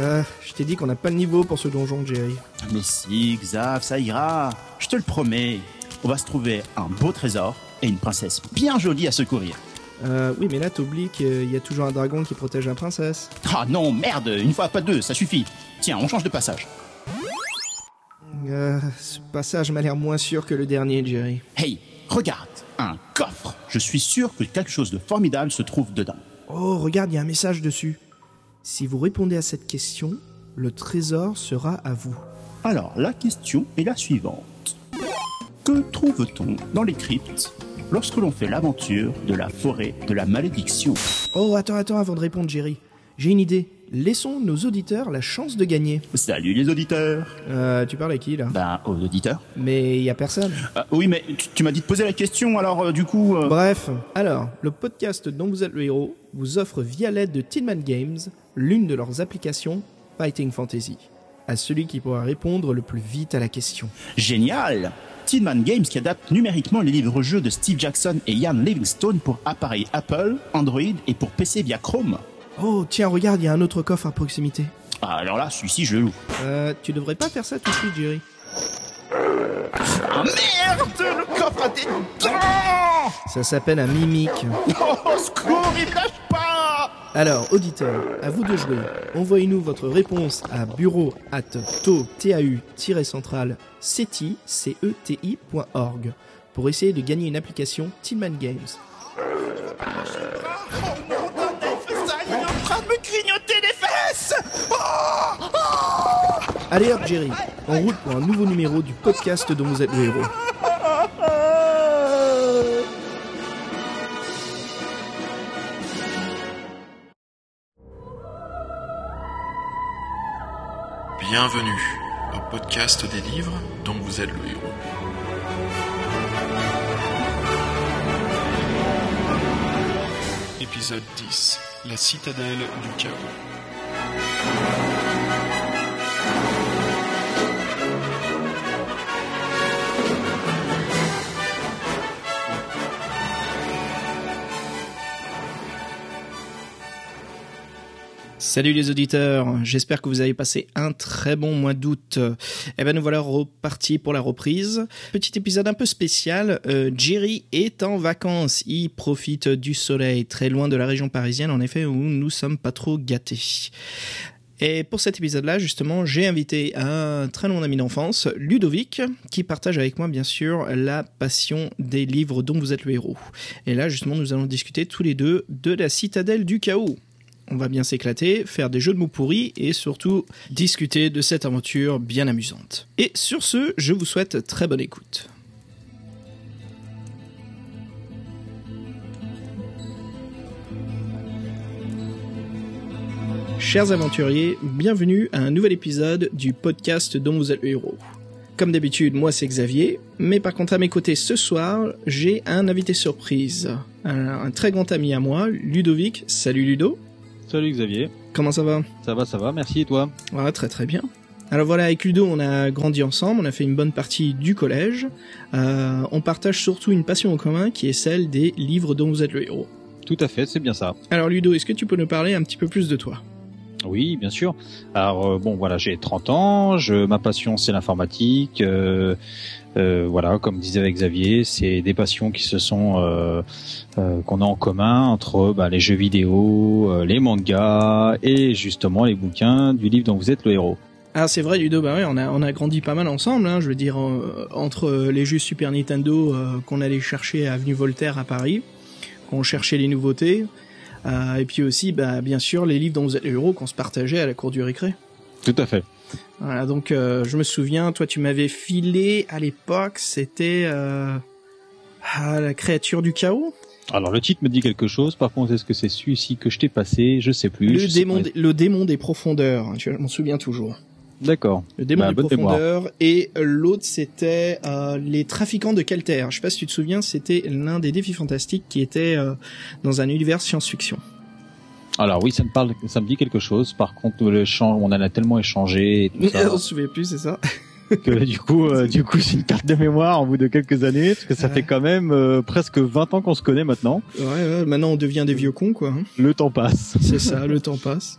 Ah, je t'ai dit qu'on n'a pas le niveau pour ce donjon, Jerry. Mais si, Xav, ça ira. Je te le promets. On va se trouver un beau trésor et une princesse bien jolie à secourir. Euh, oui, mais là, t'oublies qu'il y a toujours un dragon qui protège la princesse. Ah non, merde, une fois pas deux, ça suffit. Tiens, on change de passage. Euh, ce passage m'a l'air moins sûr que le dernier, Jerry. Hey, regarde, un coffre. Je suis sûr que quelque chose de formidable se trouve dedans. Oh, regarde, il y a un message dessus. Si vous répondez à cette question, le trésor sera à vous. Alors, la question est la suivante. Que trouve-t-on dans les cryptes lorsque l'on fait l'aventure de la forêt de la malédiction? Oh, attends, attends, avant de répondre, Jerry. J'ai une idée. Laissons nos auditeurs la chance de gagner. Salut les auditeurs Euh, tu parles à qui, là? Ben, aux auditeurs. Mais il y a personne. Euh, oui, mais tu, tu m'as dit de poser la question, alors euh, du coup... euh, Bref, alors, le podcast dont vous êtes le héros vous offre via l'aide de Tinman Games l'une de leurs applications Fighting Fantasy. À celui qui pourra répondre le plus vite à la question. Génial Tinman Games qui adapte numériquement les livres-jeux de Steve Jackson et Ian Livingstone pour appareils Apple, Android et pour PC via Chrome. Oh, tiens, regarde, il y a un autre coffre à proximité. Ah, alors là, celui-ci, je le loue. Euh, tu devrais pas faire ça tout de suite, Jerry. Ah merde Le coffre a des dents Ça s'appelle un mimique. Oh, secours, il lâche pas Alors, auditeurs, à vous de jouer. Envoyez-nous votre réponse à bureau at tau-central ceti, pour essayer de gagner une application Tillman Games. Train de me grignoter les fesses Allez hop, Jerry, en route pour un nouveau numéro du podcast dont vous êtes le héros. Bienvenue au podcast des livres dont vous êtes le héros. Épisode 10 La citadelle du chaos. Salut les auditeurs, j'espère que vous avez passé un très bon mois d'août. Eh ben nous voilà repartis pour la reprise. Petit épisode un peu spécial, euh, Jerry est en vacances, il profite du soleil très loin de la région parisienne en effet où nous sommes pas trop gâtés. Et pour cet épisode-là, justement, j'ai invité un très long ami d'enfance, Ludovic, qui partage avec moi, bien sûr, la passion des livres dont vous êtes le héros. Et là, justement, nous allons discuter tous les deux de la citadelle du chaos. On va bien s'éclater, faire des jeux de mots pourris et surtout discuter de cette aventure bien amusante. Et sur ce, je vous souhaite très bonne écoute. Chers aventuriers, bienvenue à un nouvel épisode du podcast dont vous êtes le héros. Comme d'habitude, moi c'est Xavier, mais par contre à mes côtés ce soir, j'ai un invité surprise. Un, un très grand ami à moi, Ludovic. Salut Ludo. Salut Xavier, Comment ça va ça va, ça va, merci et toi Ouais, très très bien. Alors voilà, avec Ludo, on a grandi ensemble, on a fait une bonne partie du collège. Euh, on partage surtout une passion en commun qui est celle des livres dont vous êtes le héros. Tout à fait, c'est bien ça. Alors Ludo, est-ce que tu peux nous parler un petit peu plus de toi? Oui, bien sûr. Alors euh, bon, voilà, j'ai 30 ans, je, ma passion c'est l'informatique. euh, voilà, comme disait avec Xavier, c'est des passions qui se sont euh, euh, qu'on a en commun entre bah, les jeux vidéo, euh, les mangas et justement les bouquins du livre dont vous êtes le héros. Ah c'est vrai Ludo, bah ouais, on a, on a grandi pas mal ensemble, hein, je veux dire, euh, entre les jeux Super Nintendo euh, qu'on allait chercher à Avenue Voltaire à Paris, qu'on cherchait les nouveautés, euh, et puis aussi, bah, bien sûr, les livres dont vous êtes le héros qu'on se partageait à la cour du récré. Tout à fait. Voilà, donc euh, je me souviens, toi tu m'avais filé à l'époque, c'était euh, ah, la créature du chaos, Alors le titre me dit quelque chose. Par contre, est-ce que c'est celui-ci que je t'ai passé? Je sais plus. le Je sais démon, pas. le démon des profondeurs. Je m'en souviens toujours. D'accord. Le démon Bah, des mémoire. profondeurs et l'autre c'était euh, les trafiquants de Calter. Je sais pas si tu te souviens, c'était l'un des défis fantastiques qui était dans un univers science-fiction. Alors oui, ça me parle, ça me dit quelque chose. Par contre, le champ, on en a tellement échangé. Et tout ça. On se souvient plus, c'est ça que du coup, euh, du coup, c'est une perte de mémoire en bout de quelques années, parce que ça Ouais. fait quand même euh, presque 20 ans qu'on se connaît maintenant. Ouais, ouais, maintenant on devient des vieux cons, quoi. hein. Le temps passe. C'est ça, le temps passe.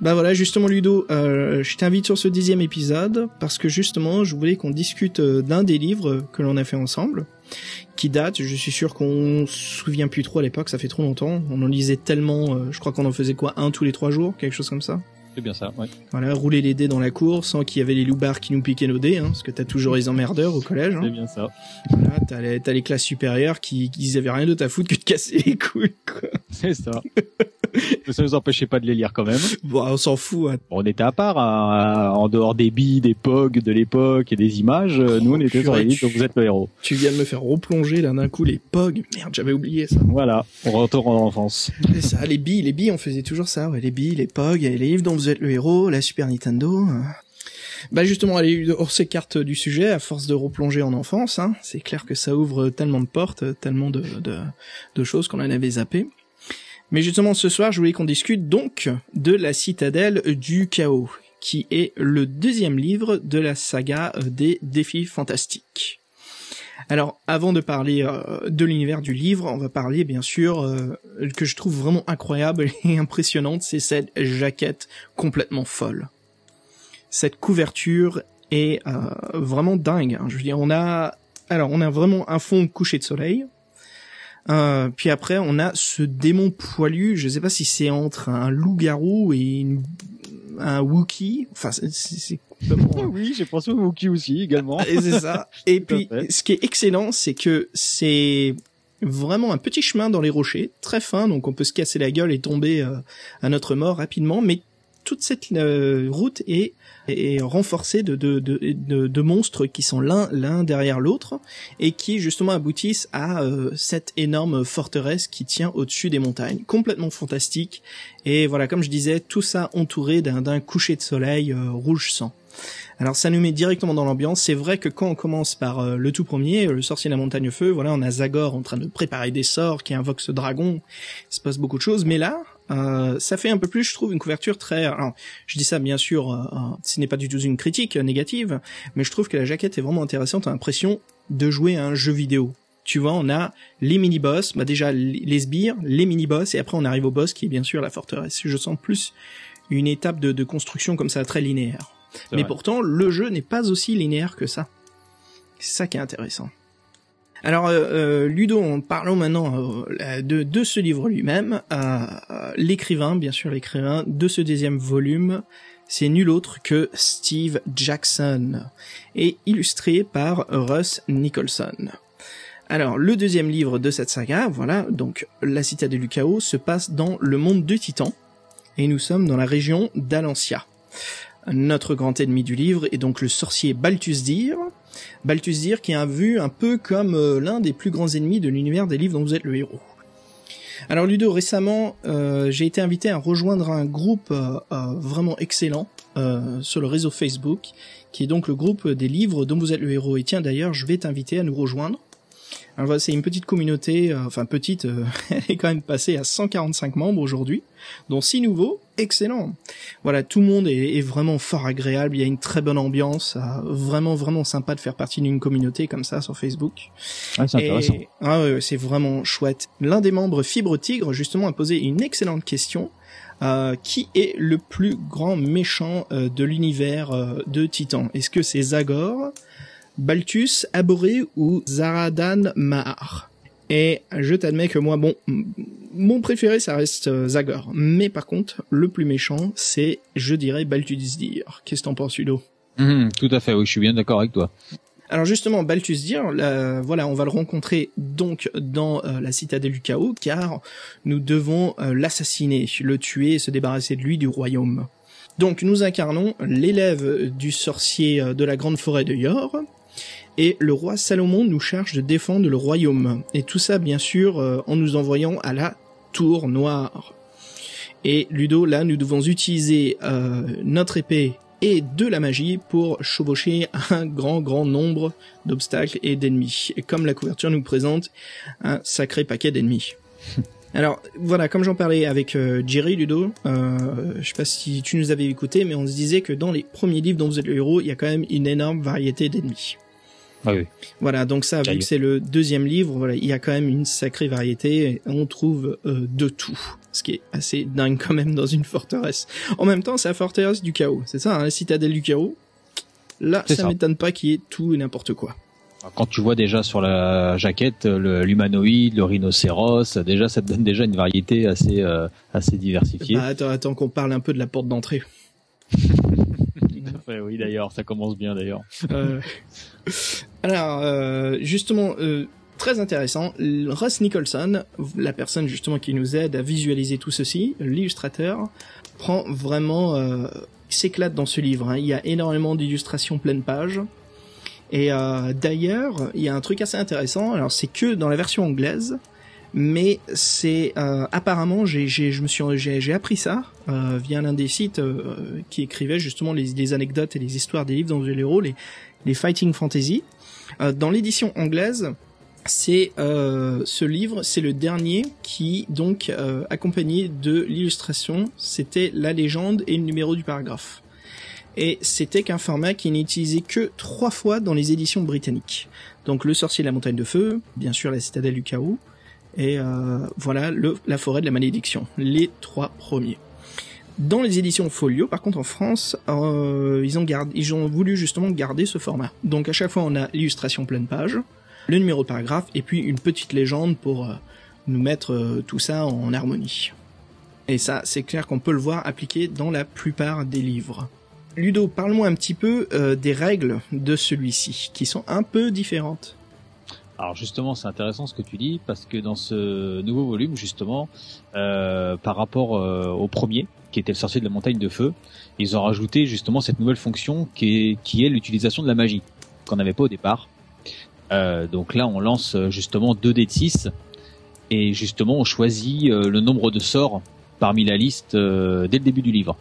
Bah voilà, justement Ludo, euh, je t'invite sur ce dixième épisode parce que justement, je voulais qu'on discute euh, d'un des livres que l'on a fait ensemble, qui date. Je suis sûr qu'on se souvient plus trop à l'époque, ça fait trop longtemps. On en lisait tellement, euh, je crois qu'on en faisait quoi, un tous les trois jours, quelque chose comme ça. C'est bien ça, ouais. Voilà, rouler les dés dans la cour sans qu'il y avait les loupards qui nous piquaient nos dés, hein, parce que t'as toujours les emmerdeurs au collège. hein. C'est bien ça. Voilà, t'as les, classes supérieures qui, qui avaient rien d'autre à foutre que de casser les couilles. Quoi. C'est ça. Mais ça nous empêchait pas de les lire quand même. Bon, on s'en fout. hein. Bon, on était à part, hein, en dehors des billes, des pogs de l'époque et des images. euh, nous, on était sur les livres, donc vous êtes le héros. Tu viens de me faire replonger là d'un coup les POG. Merde, j'avais oublié ça. Voilà, on retourne en enfance. C'est ça, les billes, les billes, on faisait toujours ça, ouais, les billes, les POG, les livres dont vous êtes le héros, la Super Nintendo. euh. Bah justement, allez, on s'écarte du sujet à force de replonger en enfance. Hein. C'est clair que ça ouvre tellement de portes, tellement de, de, choses qu'on en avait zappé. Mais justement, ce soir, je voulais qu'on discute donc de la citadelle du chaos, qui est le deuxième livre de la saga des défis fantastiques. Alors, avant de parler euh, de l'univers du livre, on va parler bien sûr euh, que je trouve vraiment incroyable et impressionnante, c'est cette jaquette complètement folle. Cette couverture est euh, vraiment dingue. hein. Je veux dire, on a alors on a vraiment un fond couché de soleil. Euh, puis après, on a ce démon poilu. Je sais pas si c'est entre un loup-garou et une- un Wookie. Enfin, c'est-. Oui, j'ai pensé au Wookie aussi également. Et c'est ça. Et puis, ce qui est excellent, c'est que c'est vraiment un petit chemin dans les rochers, très fin, donc on peut se casser la gueule et tomber euh, à notre mort rapidement, mais toute cette euh, route est, est renforcée de, de, de, de, de monstres qui sont l'un l'un derrière l'autre et qui justement aboutissent à euh, cette énorme forteresse qui tient au-dessus des montagnes, complètement fantastique. Et voilà, comme je disais, tout ça entouré d'un d'un coucher de soleil euh, rouge sang. Alors ça nous met directement dans l'ambiance. C'est vrai que quand on commence par euh, le tout premier, le sorcier de la montagne feu, voilà, on a Zagor en train de préparer des sorts qui invoquent ce dragon. Il se passe beaucoup de choses, mais là, euh, ça fait un peu plus, je trouve, une couverture très. Alors, je dis ça bien sûr, euh, euh, ce n'est pas du tout une critique euh, négative, mais je trouve que la jaquette est vraiment intéressante. On a l'impression de jouer à un jeu vidéo. Tu vois, on a les mini-boss, bah déjà les sbires, les mini-boss, et après on arrive au boss qui est bien sûr la forteresse. Je sens plus une étape de construction comme ça très linéaire. Mais vrai. pourtant, le jeu n'est pas aussi linéaire que ça. C'est ça qui est intéressant. Alors, euh, euh, Ludo, en parlons maintenant euh, de, de ce livre lui-même. Euh, l'écrivain, bien sûr, l'écrivain de ce deuxième volume, c'est nul autre que Steve Jackson, et illustré par Russ Nicholson. Alors, le deuxième livre de cette saga, voilà, donc La Citadelle du Chaos, se passe dans le monde de Titan, et nous sommes dans la région d'Alancia. Notre grand ennemi du livre est donc le sorcier Balthusdir. Balthusdir qui a vu un peu comme euh, l'un des plus grands ennemis de l'univers des livres dont vous êtes le héros. Alors Ludo, récemment, euh, j'ai été invité à rejoindre un groupe euh, vraiment excellent sur le réseau Facebook, qui est donc le groupe des livres dont vous êtes le héros. Et tiens, d'ailleurs, je vais t'inviter à nous rejoindre. Alors voilà, c'est une petite communauté, euh, enfin petite, euh, elle est quand même passée à 145 membres aujourd'hui, dont 6 nouveaux, excellent. Voilà, tout le monde est, est vraiment fort agréable, il y a une très bonne ambiance, euh, vraiment vraiment sympa de faire partie d'une communauté comme ça sur Facebook. Ouais, c'est intéressant. Et- ah ouais, ouais, c'est vraiment chouette. L'un des membres Fibre Tigre justement a posé une excellente question. Euh, qui est le plus grand méchant euh, de l'univers euh, de Titan? Est-ce que c'est Zagor, Balthus, Aboré ou Zaradan Mahar Et je t'admets que moi, bon, mon préféré ça reste euh, Zagor. Mais par contre, le plus méchant, c'est, je dirais, Balthusdir. Qu'est-ce que t'en penses, Ludo Mhm, tout à fait, oui, je suis bien d'accord avec toi. alors justement, Balthusdir, là, voilà, on va le rencontrer donc dans euh, la citadelle du chaos, car nous devons euh, l'assassiner, le tuer et se débarrasser de lui du royaume. Donc nous incarnons l'élève du sorcier de la grande forêt de Yor, et le roi Salomon nous charge de défendre le royaume. Et tout ça, bien sûr, euh, en nous envoyant à la tour noire. Et Ludo, là, nous devons utiliser euh, notre épée et de la magie pour chevaucher un grand, grand nombre d'obstacles et d'ennemis. Et comme la couverture nous présente, un sacré paquet d'ennemis. Alors voilà, comme j'en parlais avec euh, Jerry Ludo, euh, je sais pas si tu nous avais écouté, mais on se disait que dans les premiers livres dont vous êtes le héros, il y a quand même une énorme variété d'ennemis. Ah oui. Voilà, donc ça, vu que c'est le deuxième livre, voilà, il y a quand même une sacrée variété. On trouve euh, de tout, ce qui est assez dingue quand même dans une forteresse. En même temps, c'est la forteresse du chaos, c'est ça, hein, la citadelle du chaos. Là, ça, ça. m'étonne pas qu'il y ait tout et n'importe quoi. Quand tu vois déjà sur la jaquette le- l'humanoïde, le rhinocéros, déjà ça te donne déjà une variété assez euh, assez diversifiée. Bah, attends, attends qu'on parle un peu de la porte d'entrée. Oui d'ailleurs, ça commence bien d'ailleurs. Euh, Alors, euh, justement, euh, très intéressant, Ross Nicholson, la personne justement qui nous aide à visualiser tout ceci, l'illustrateur, prend vraiment, euh, s'éclate dans ce livre. hein. Il y a énormément d'illustrations pleine page. Et euh, d'ailleurs, il y a un truc assez intéressant. Alors, c'est que dans la version anglaise, mais c'est euh, apparemment, j'ai, j'ai, je me suis, j'ai, appris ça euh, via l'un des sites euh, qui écrivait justement les, les anecdotes et les histoires des livres dans les héros, les, les Fighting Fantasy. Euh, dans l'édition anglaise, c'est euh, ce livre, c'est le dernier qui donc euh, accompagné de l'illustration, c'était la légende et le numéro du paragraphe. Et c'était qu'un format qui n'est utilisé que trois fois dans les éditions britanniques. Donc le sorcier de la montagne de feu, bien sûr la citadelle du chaos, et euh, voilà le, la forêt de la malédiction, les trois premiers. Dans les éditions Folio, par contre en France, euh, ils ont gardé, ils ont voulu justement garder ce format. Donc à chaque fois on a l'illustration pleine page, le numéro paragraphe et puis une petite légende pour euh, nous mettre euh, tout ça en harmonie. Et ça, c'est clair qu'on peut le voir appliqué dans la plupart des livres. Ludo, parle-moi un petit peu des règles de celui-ci, qui sont un peu différentes. Alors justement, c'est intéressant ce que tu dis parce que dans ce nouveau volume, justement, euh, par rapport euh, au premier, qui était le sorcier de la montagne de feu, ils ont rajouté justement cette nouvelle fonction qui est, l'utilisation de la magie qu'on n'avait pas au départ. Euh, donc là, on lance justement 2 dés de 6 et justement on choisit le nombre de sorts parmi la liste dès le début du livre.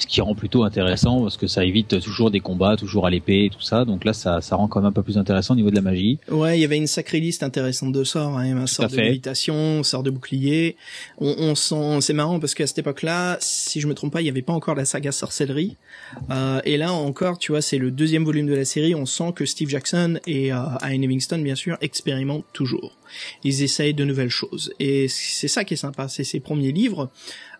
Ce qui rend plutôt intéressant parce que ça évite toujours des combats, toujours à l'épée et tout ça. Donc là, ça, ça rend quand même un peu plus intéressant au niveau de la magie. Ouais, il y avait une sacrée liste intéressante de sorts, hein, un sort de fait. un sort de bouclier. On, on sent, c'est marrant parce qu'à cette époque-là, si je me trompe pas, il y avait pas encore la saga sorcellerie. Euh, et là encore, tu vois, c'est le deuxième volume de la série. On sent que Steve Jackson et euh, Ian Livingstone, bien sûr, expérimentent toujours. Ils essayent de nouvelles choses. Et c'est ça qui est sympa, c'est ces premiers livres.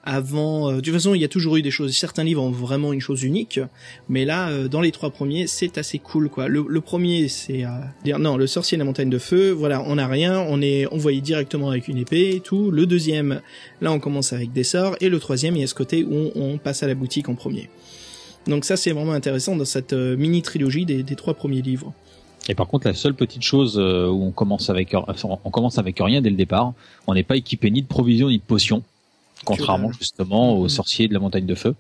Avant, euh, de toute façon, il y a toujours eu des choses. Certains livres ont vraiment une chose unique, mais là, euh, dans les trois premiers, c'est assez cool, quoi. Le, le premier, c'est euh, dire non, le sorcier de la montagne de feu. Voilà, on n'a rien, on est envoyé directement avec une épée et tout. Le deuxième, là, on commence avec des sorts, et le troisième, il y a ce côté où on, passe à la boutique en premier. Donc ça, c'est vraiment intéressant dans cette mini trilogie des, des trois premiers livres. Et par contre, la seule petite chose où on commence avec on commence avec rien dès le départ, on n'est pas équipé ni de provisions ni de potions, contrairement justement aux Mhm. sorciers de la montagne de feu.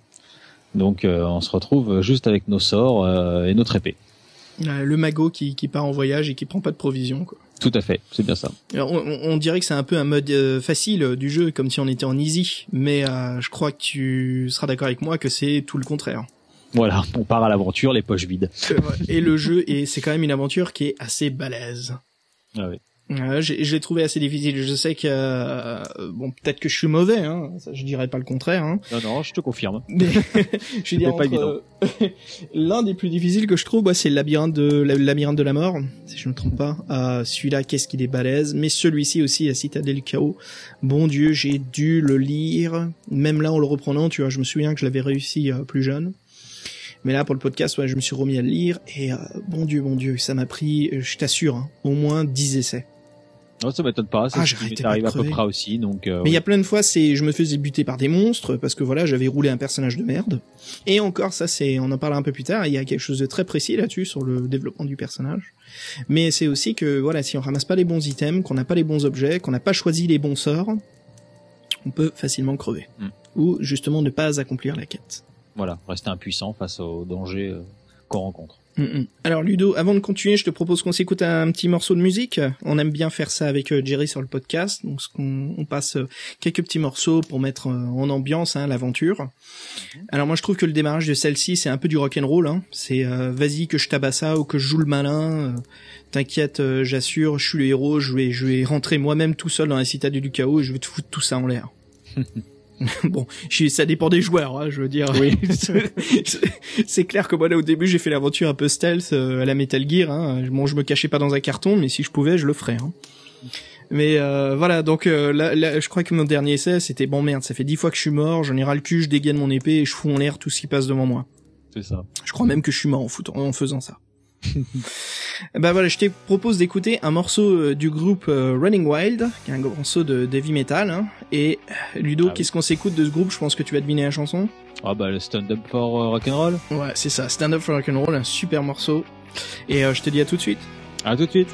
Donc euh, on se retrouve juste avec nos sorts euh, et notre épée. Euh, le magot qui, qui part en voyage et qui prend pas de provisions, quoi. Tout à fait, c'est bien ça. Alors, on, dirait que c'est un peu un mode euh, facile euh, du jeu, comme si on était en easy, mais euh, je crois que tu seras d'accord avec moi que c'est tout le contraire. Voilà, on part à l'aventure les poches vides. Et le jeu, et c'est quand même une aventure qui est assez balèze. Ah oui. Euh, je l'ai trouvé assez difficile. Je sais que euh, bon, peut-être que je suis mauvais, hein. Ça, je dirais pas le contraire. Hein. Non non, je te confirme. Mais je dire, pas entre- l'un des plus difficiles que je trouve, bah, c'est le labyrinthe de le labyrinthe de la mort, si je ne me trompe pas. Euh, celui-là, qu'est-ce qu'il est balèze. Mais celui-ci aussi, la citadelle du chaos. Bon Dieu, j'ai dû le lire. Même là, en le reprenant, tu vois, je me souviens que je l'avais réussi euh, plus jeune. Mais là, pour le podcast, ouais, je me suis remis à le lire et euh, bon Dieu, bon Dieu, ça m'a pris, euh, je t'assure, hein, au moins 10 essais. Non, ça m'étonne pas, Ah, j'arrêtais pas de à peu près aussi. Donc euh, Mais il y a plein de fois, c'est, je me faisais buter par des monstres parce que voilà, j'avais roulé un personnage de merde. Et encore, ça, c'est, on en parlera un peu plus tard. Il y a quelque chose de très précis là-dessus sur le développement du personnage. Mais c'est aussi que voilà, si on ramasse pas les bons items, qu'on n'a pas les bons objets, qu'on n'a pas choisi les bons sorts, on peut facilement crever. Mm. Ou justement ne pas accomplir la quête. voilà, rester impuissant face au danger euh, qu'on rencontre. Alors Ludo, avant de continuer, je te propose qu'on s'écoute un petit morceau de musique. On aime bien faire ça avec euh, Jerry sur le podcast, donc on, on passe euh, quelques petits morceaux pour mettre euh, en ambiance hein, l'aventure. Alors moi je trouve que le démarrage de celle-ci c'est un peu du rock and roll. Hein. C'est euh, vas-y que je tabasse ça ou que je joue le malin. euh, T'inquiète, euh, j'assure, je suis le héros. Je vais, je vais rentrer moi-même tout seul dans la citadelle du chaos et je vais te foutre tout ça en l'air. bon, ça dépend des joueurs, hein, je veux dire. Oui. c'est clair que moi là au début j'ai fait l'aventure un peu stealth euh, à la Metal Gear. Hein. Bon, je me cachais pas dans un carton, mais si je pouvais, je le ferais. Hein. Mais euh, voilà, donc euh, là, là, je crois que mon dernier essai, c'était bon merde, ça fait dix fois que je suis mort, j'en ai ras le cul, je dégaine mon épée et je fous en l'air tout ce qui passe devant moi. C'est ça. Je crois même que je suis mort en, foutant- en faisant ça. bah voilà, je te propose d'écouter un morceau euh, du groupe euh, Running Wild, qui est un morceau de heavy metal. Hein. Et euh, Ludo, Ah oui. qu'est-ce qu'on s'écoute de ce groupe? Je pense que tu vas deviner la chanson. Ah bah le stand-up for euh, rock'n'roll. Ouais, c'est ça, Stand Up for Rock'n'Roll, un super morceau. Et euh, je te dis à tout de suite. À tout de suite.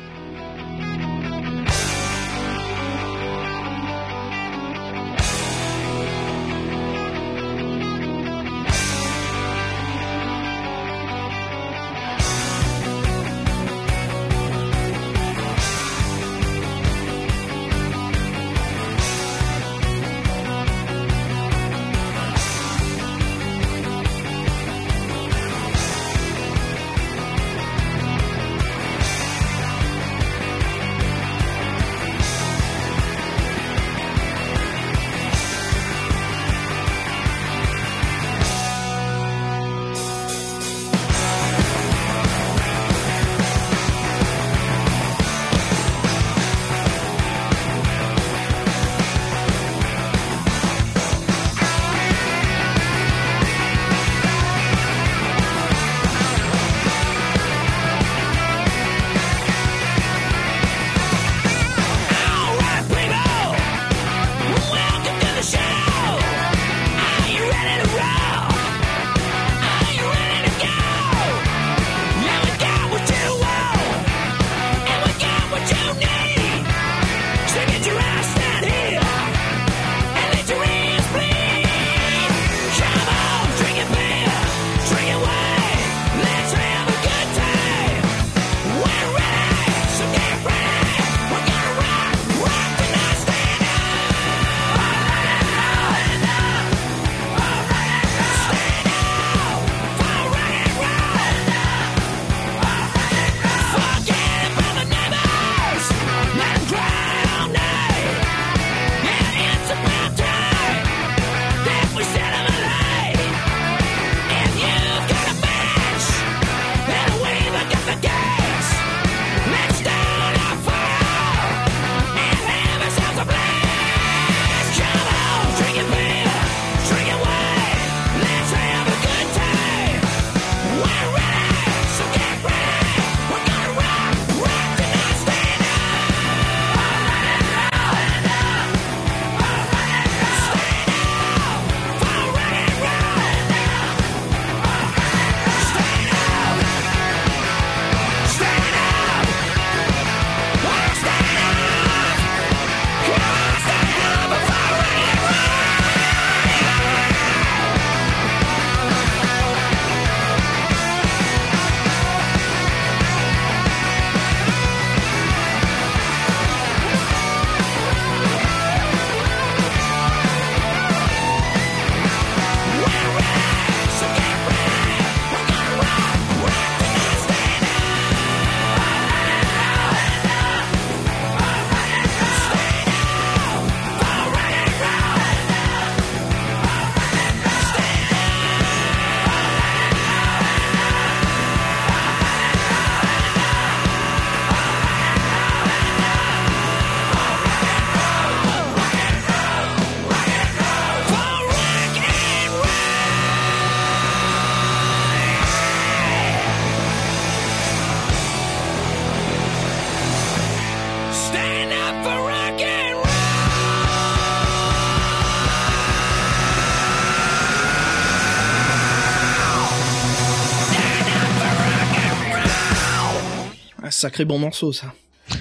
Sacré bon morceau, ça.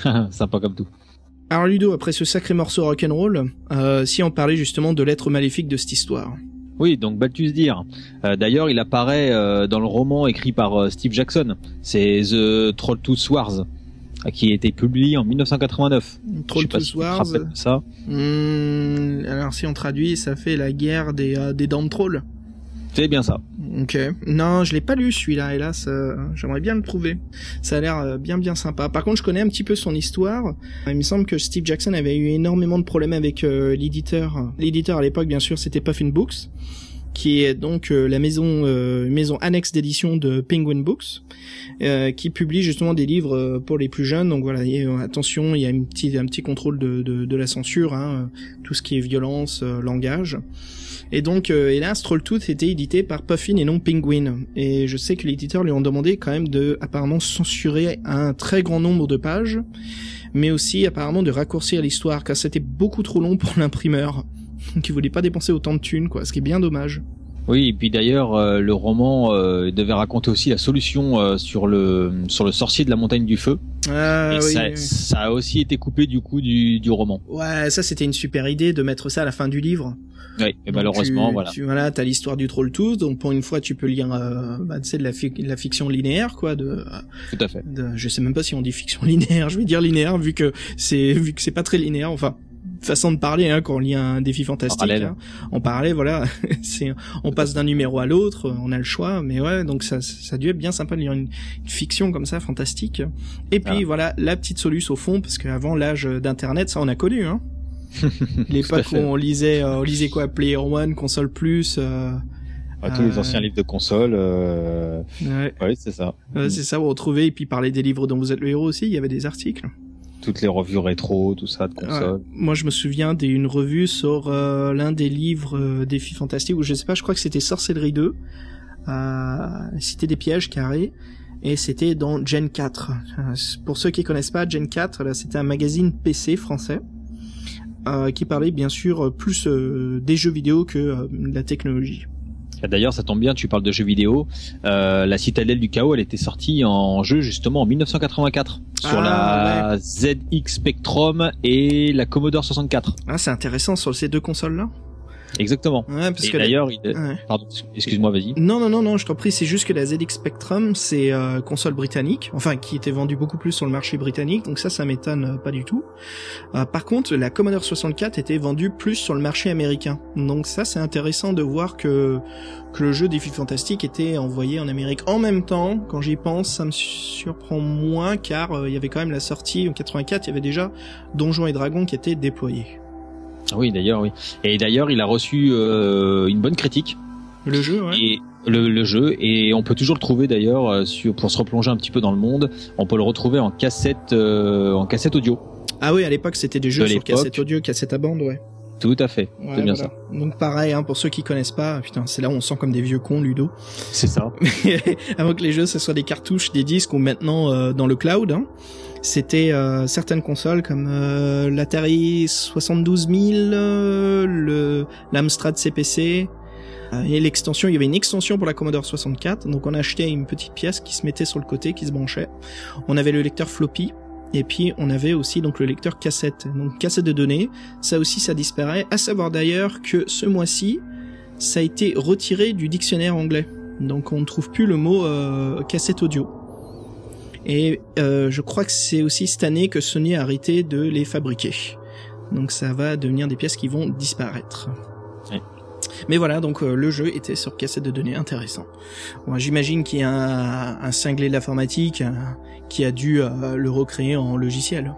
Sympa comme tout. Alors Ludo, après ce sacré morceau rock'n'roll, euh, si on parlait justement de l'être maléfique de cette histoire. Oui, donc Balthus Dire. Euh, D'ailleurs, il apparaît euh, dans le roman écrit par euh, Steve Jackson. C'est The Trolltooth Wars, euh, qui a été publié en 1989. Troll Tooth si Wars. ça. Hmm, alors si on traduit, ça fait la guerre des, des dents de troll. C'est bien ça. Ok. Non, je l'ai pas lu celui-là, hélas. euh, J'aimerais bien le trouver. Ça a l'air euh, bien bien sympa. Par contre, je connais un petit peu son histoire. Il me semble que Steve Jackson avait eu énormément de problèmes avec euh, l'éditeur. L'éditeur à l'époque, bien sûr, c'était Puffin Books, qui est donc la maison maison annexe d'édition de Penguin Books, qui publie justement des livres pour les plus jeunes. Donc voilà, attention, il y a un petit contrôle de, de, la censure, hein, tout ce qui est violence, langage. Et donc, euh, hélas, Trolltooth était édité par Puffin et non Penguin. Et je sais que l'éditeur lui ont demandé quand même de, apparemment, censurer un très grand nombre de pages, mais aussi, apparemment, de raccourcir l'histoire, car c'était beaucoup trop long pour l'imprimeur. Il voulait pas dépenser autant de thunes, quoi, ce qui est bien dommage. Oui, et puis d'ailleurs, euh, le roman euh, devait raconter aussi la solution euh, sur le sur le sorcier de la montagne du feu. Ah, et oui, ça, oui. ça a aussi été coupé du coup du, du roman. Ouais, ça c'était une super idée de mettre ça à la fin du livre. Oui, et Donc, malheureusement, tu, voilà. Tu, voilà, t'as l'histoire du Trolltooth, donc pour une fois tu peux lire, euh, bah, tu sais, de la, fi- de la fiction linéaire, quoi, de, Tout à fait. de- je sais même pas si on dit fiction linéaire, je vais dire linéaire vu que c'est vu que c'est pas très linéaire, enfin façon de parler hein, quand on lit un défi fantastique. Parallèle. hein. En parallèle, voilà, c'est on passe d'un numéro à l'autre, on a le choix, mais ouais, donc ça ça a dû être bien sympa de lire une, une fiction comme ça fantastique. Et puis Ah. voilà, la petite soluce au fond parce qu'avant l'âge d'internet, ça on a connu hein. L'époque où on lisait euh, on lisait quoi Player One, Console Plus euh, Ah, tous les euh, anciens livres de console, euh... ouais, ouais, c'est ça. c'est ça, vous retrouvez et puis parler des livres dont vous êtes le héros aussi, il y avait des articles. Toutes les revues rétro, tout ça de console. Ouais. Moi, je me souviens d'une revue sur euh, l'un des livres euh, défis fantastiques, où je sais pas, je crois que c'était Sorcellerie 2, euh, Cité des pièges carrés, et c'était dans Gen 4. Euh, Pour ceux qui connaissent pas, Gen 4, là, c'était un magazine PC français. euh, qui parlait bien sûr plus des jeux vidéo que de la technologie. D'ailleurs, ça tombe bien, tu parles de jeux vidéo. Euh, la Citadelle du Chaos, elle était sortie en jeu justement en 1984 sur Ah, la ZX Spectrum et la Commodore 64. Ah, c'est intéressant sur ces deux consoles-là. Exactement. Ouais, parce Et que d'ailleurs, il... Ouais. pardon, excuse-moi, vas-y. Non, non, non, non, je t'en prie, c'est juste que la ZX Spectrum, c'est euh, console britannique, enfin qui était vendue beaucoup plus sur le marché britannique, donc ça, ça m'étonne euh, pas du tout. Euh, par contre, la Commodore 64 était vendue plus sur le marché américain, donc ça, c'est intéressant de voir que que le jeu Défi Fantastique était envoyé en Amérique. En même temps, quand j'y pense, ça me surprend moins, car euh, il y avait quand même la sortie en 84, il y avait déjà Donjons et Dragons qui était déployé. Ah Oui, d'ailleurs, oui. Et d'ailleurs, il a reçu euh, une bonne critique Le jeu, ouais. et le, le jeu et on peut toujours le trouver d'ailleurs euh, pour se replonger un petit peu dans le monde. On peut le retrouver en cassette euh, en cassette audio. Ah oui, à l'époque, c'était des jeux De sur cassette audio, cassette à bande, ouais. Tout à fait. Ouais, c'est bien voilà. Donc pareil, hein, pour ceux qui connaissent pas, putain, c'est là où on sent comme des vieux cons, Ludo. ça. C'est ça. Avant que les jeux, ce soit des cartouches, des disques ou maintenant euh, dans le cloud. hein. C'était euh, certaines consoles comme euh, l'Atari 72000, euh, l'Amstrad CPC euh, et l'extension. Il y avait une extension pour la Commodore 64, donc on achetait une petite pièce qui se mettait sur le côté, qui se branchait. On avait le lecteur floppy. Et puis on avait aussi donc le lecteur cassette, donc cassette de données. Ça aussi, ça disparaît. À savoir d'ailleurs que ce mois-ci, ça a été retiré du dictionnaire anglais. Donc on ne trouve plus le mot euh, cassette audio. Et euh, je crois que c'est aussi cette année que Sony a arrêté de les fabriquer. Donc ça va devenir des pièces qui vont disparaître. Mais voilà, donc euh, le jeu était sur cassette de données, intéressant. Bon, J'imagine qu'il y a un, un cinglé de l'informatique euh, qui a dû euh, le recréer en logiciel.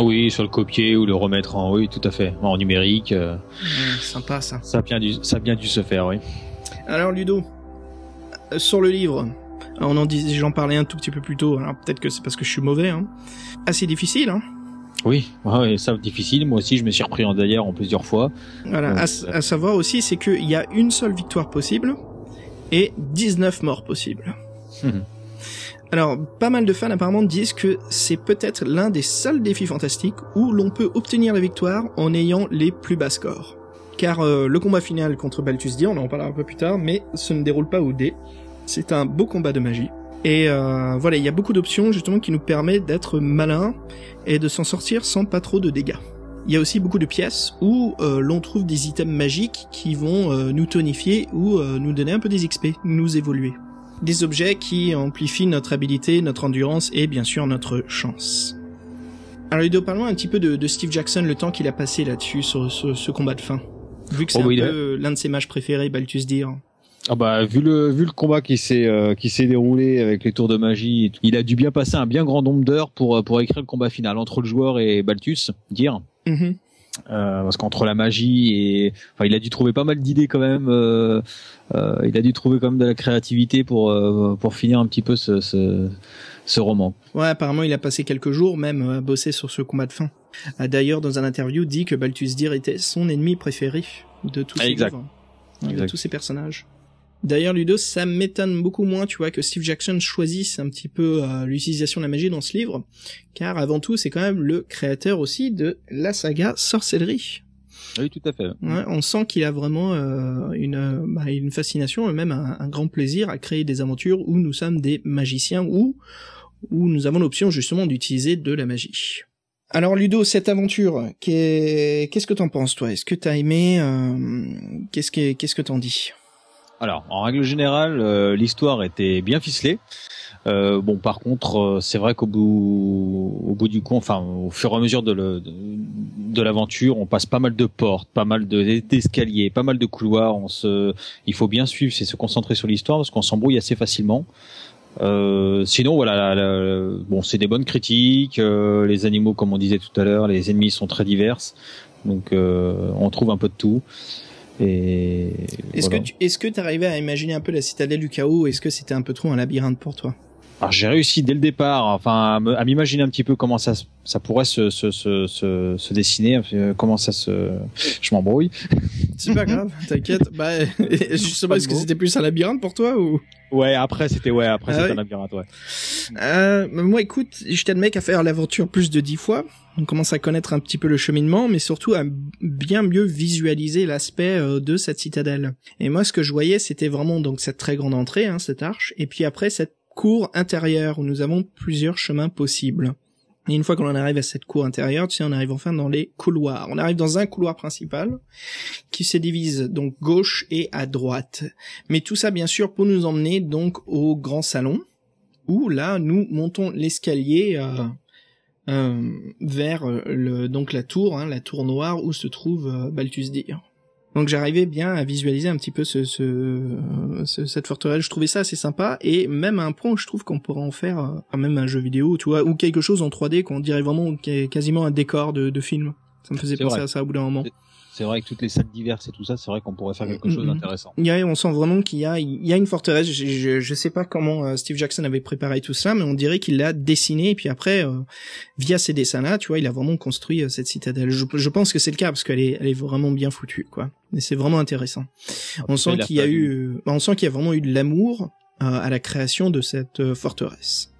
Oui, sur le copier ou le remettre en oui, tout à fait, en numérique. euh, sympa ça. ça a bien dû ça a bien dû se faire, oui. Alors Ludo, sur le livre, on en disait, j'en parlais un tout petit peu plus tôt. Alors peut-être que c'est parce que je suis mauvais. Hein. Assez difficile. Hein. Oui, ouais, ça difficile. Moi aussi, je me suis repris en d'ailleurs en plusieurs fois. Voilà. Ouais, À, savoir aussi, c'est qu'il y a une seule victoire possible et 19 morts possibles. Mhm. Alors, pas mal de fans apparemment disent que c'est peut-être l'un des seuls défis fantastiques où l'on peut obtenir la victoire en ayant les plus bas scores. Car euh, le combat final contre Balthus D, on en parlera un peu plus tard, mais ce ne déroule pas au dé. C'est un beau combat de magie. Et euh, voilà, il y a beaucoup d'options justement qui nous permettent d'être malins et de s'en sortir sans pas trop de dégâts. il y a aussi beaucoup de pièces où euh, l'on trouve des items magiques qui vont euh, nous tonifier ou euh, nous donner un peu des XP, nous évoluer. Des objets qui amplifient notre habilité, notre endurance et bien sûr notre chance. Alors Ludo, parlons un petit peu de, de Steve Jackson, le temps qu'il a passé là-dessus sur, ce combat de fin. Vu que c'est Oh, un oui, il a- peu l'un de ses mages préférés, Balthus dire. Ah bah vu le vu le combat qui s'est euh, qui s'est déroulé avec les tours de magie, et tout, il a dû bien passer un bien grand nombre d'heures pour euh, pour écrire le combat final entre le joueur et Balthus, dire. Mhm. Euh, parce qu'entre la magie et enfin il a dû trouver pas mal d'idées quand même euh, euh, il a dû trouver quand même de la créativité pour euh, pour finir un petit peu ce ce, ce roman Ouais, apparemment, il a passé quelques jours même à bosser sur ce combat de fin. A d'ailleurs, dans un interview, dit que Balthus Dir était son ennemi préféré de tous Ah, ses exact. livres. Ouais, de tous ses personnages. D'ailleurs, Ludo, ça m'étonne beaucoup moins, tu vois, que Steve Jackson choisisse un petit peu euh, l'utilisation de la magie dans ce livre, car avant tout, c'est quand même le créateur aussi de la saga Sorcellerie. oui tout à fait Ouais, on sent qu'il a vraiment euh, une, bah, une fascination et même un, un grand plaisir à créer des aventures où nous sommes des magiciens ou où nous avons l'option justement d'utiliser de la magie. Alors Ludo, cette aventure, qu'est- qu'est-ce que t'en penses toi? Est-ce que t'as aimé euh, Qu'est-ce que qu'est-ce que t'en dis? Alors, en règle générale, euh, l'histoire était bien ficelée. Euh, bon, par contre, euh, c'est vrai qu'au bout, au bout du compte, enfin, au fur et à mesure de, le- de, l'aventure, on passe pas mal de portes, pas mal de- d'escaliers, pas mal de couloirs. On se, il faut bien suivre, c'est se concentrer sur l'histoire parce qu'on s'embrouille assez facilement. Euh, sinon, voilà, bon, c'est des bonnes critiques. euh, les animaux, comme on disait tout à l'heure, les ennemis sont très divers, donc euh, on trouve un peu de tout. Et Est-ce voilà. que tu est-ce que t'arrivais à imaginer un peu la citadelle du chaos Est-ce que c'était un peu trop un labyrinthe pour toi? Alors j'ai réussi dès le départ, enfin à m'imaginer un petit peu comment ça ça pourrait se se se se, se dessiner, euh, comment ça se, je m'embrouille. C'est pas grave, t'inquiète. Bah justement, est-ce que c'était plus un labyrinthe pour toi ou? Ouais, après c'était ouais, après Ah c'était un labyrinthe, ouais. Euh, moi, écoute, j'étais le mec à faire l'aventure plus de dix fois. On commence à connaître un petit peu le cheminement, mais surtout à bien mieux visualiser l'aspect euh, de cette citadelle. Et moi, ce que je voyais, c'était vraiment donc cette très grande entrée, hein, cette arche, et puis après cette cour intérieure où nous avons plusieurs chemins possibles. Et une fois qu'on en arrive à cette cour intérieure, tu sais, on arrive enfin dans les couloirs. On arrive dans un couloir principal qui se divise donc gauche et à droite. Mais tout ça, bien sûr, pour nous emmener donc au grand salon où là nous montons l'escalier euh, vers euh, le donc la tour, hein, la tour noire où se trouve euh, Balthus. Donc j'arrivais bien à visualiser un petit peu ce, ce, euh, ce- cette forteresse. Je trouvais ça assez sympa et même à un point je trouve qu'on pourrait en faire euh, même un jeu vidéo, tu vois, ou quelque chose en 3D qu'on dirait vraiment qu- quasiment un décor de, de film. Ça me faisait penser vrai. à ça au bout d'un moment. C'est vrai que toutes les salles diverses et tout ça, c'est vrai qu'on pourrait faire quelque chose Mhm. d'intéressant. Il y a, on sent vraiment qu'il y a, il y a une forteresse. Je, je, je sais pas comment euh, Steve Jackson avait préparé tout ça, mais on dirait qu'il l'a dessiné et puis après, euh, via ces dessins-là, tu vois, il a vraiment construit euh, cette citadelle. Je, je pense que c'est le cas parce qu'elle est, elle est vraiment bien foutue, quoi. Et c'est vraiment intéressant. On sent qu'il y a eu, on sent qu'il y a vraiment eu de l'amour euh, à la création de cette forteresse.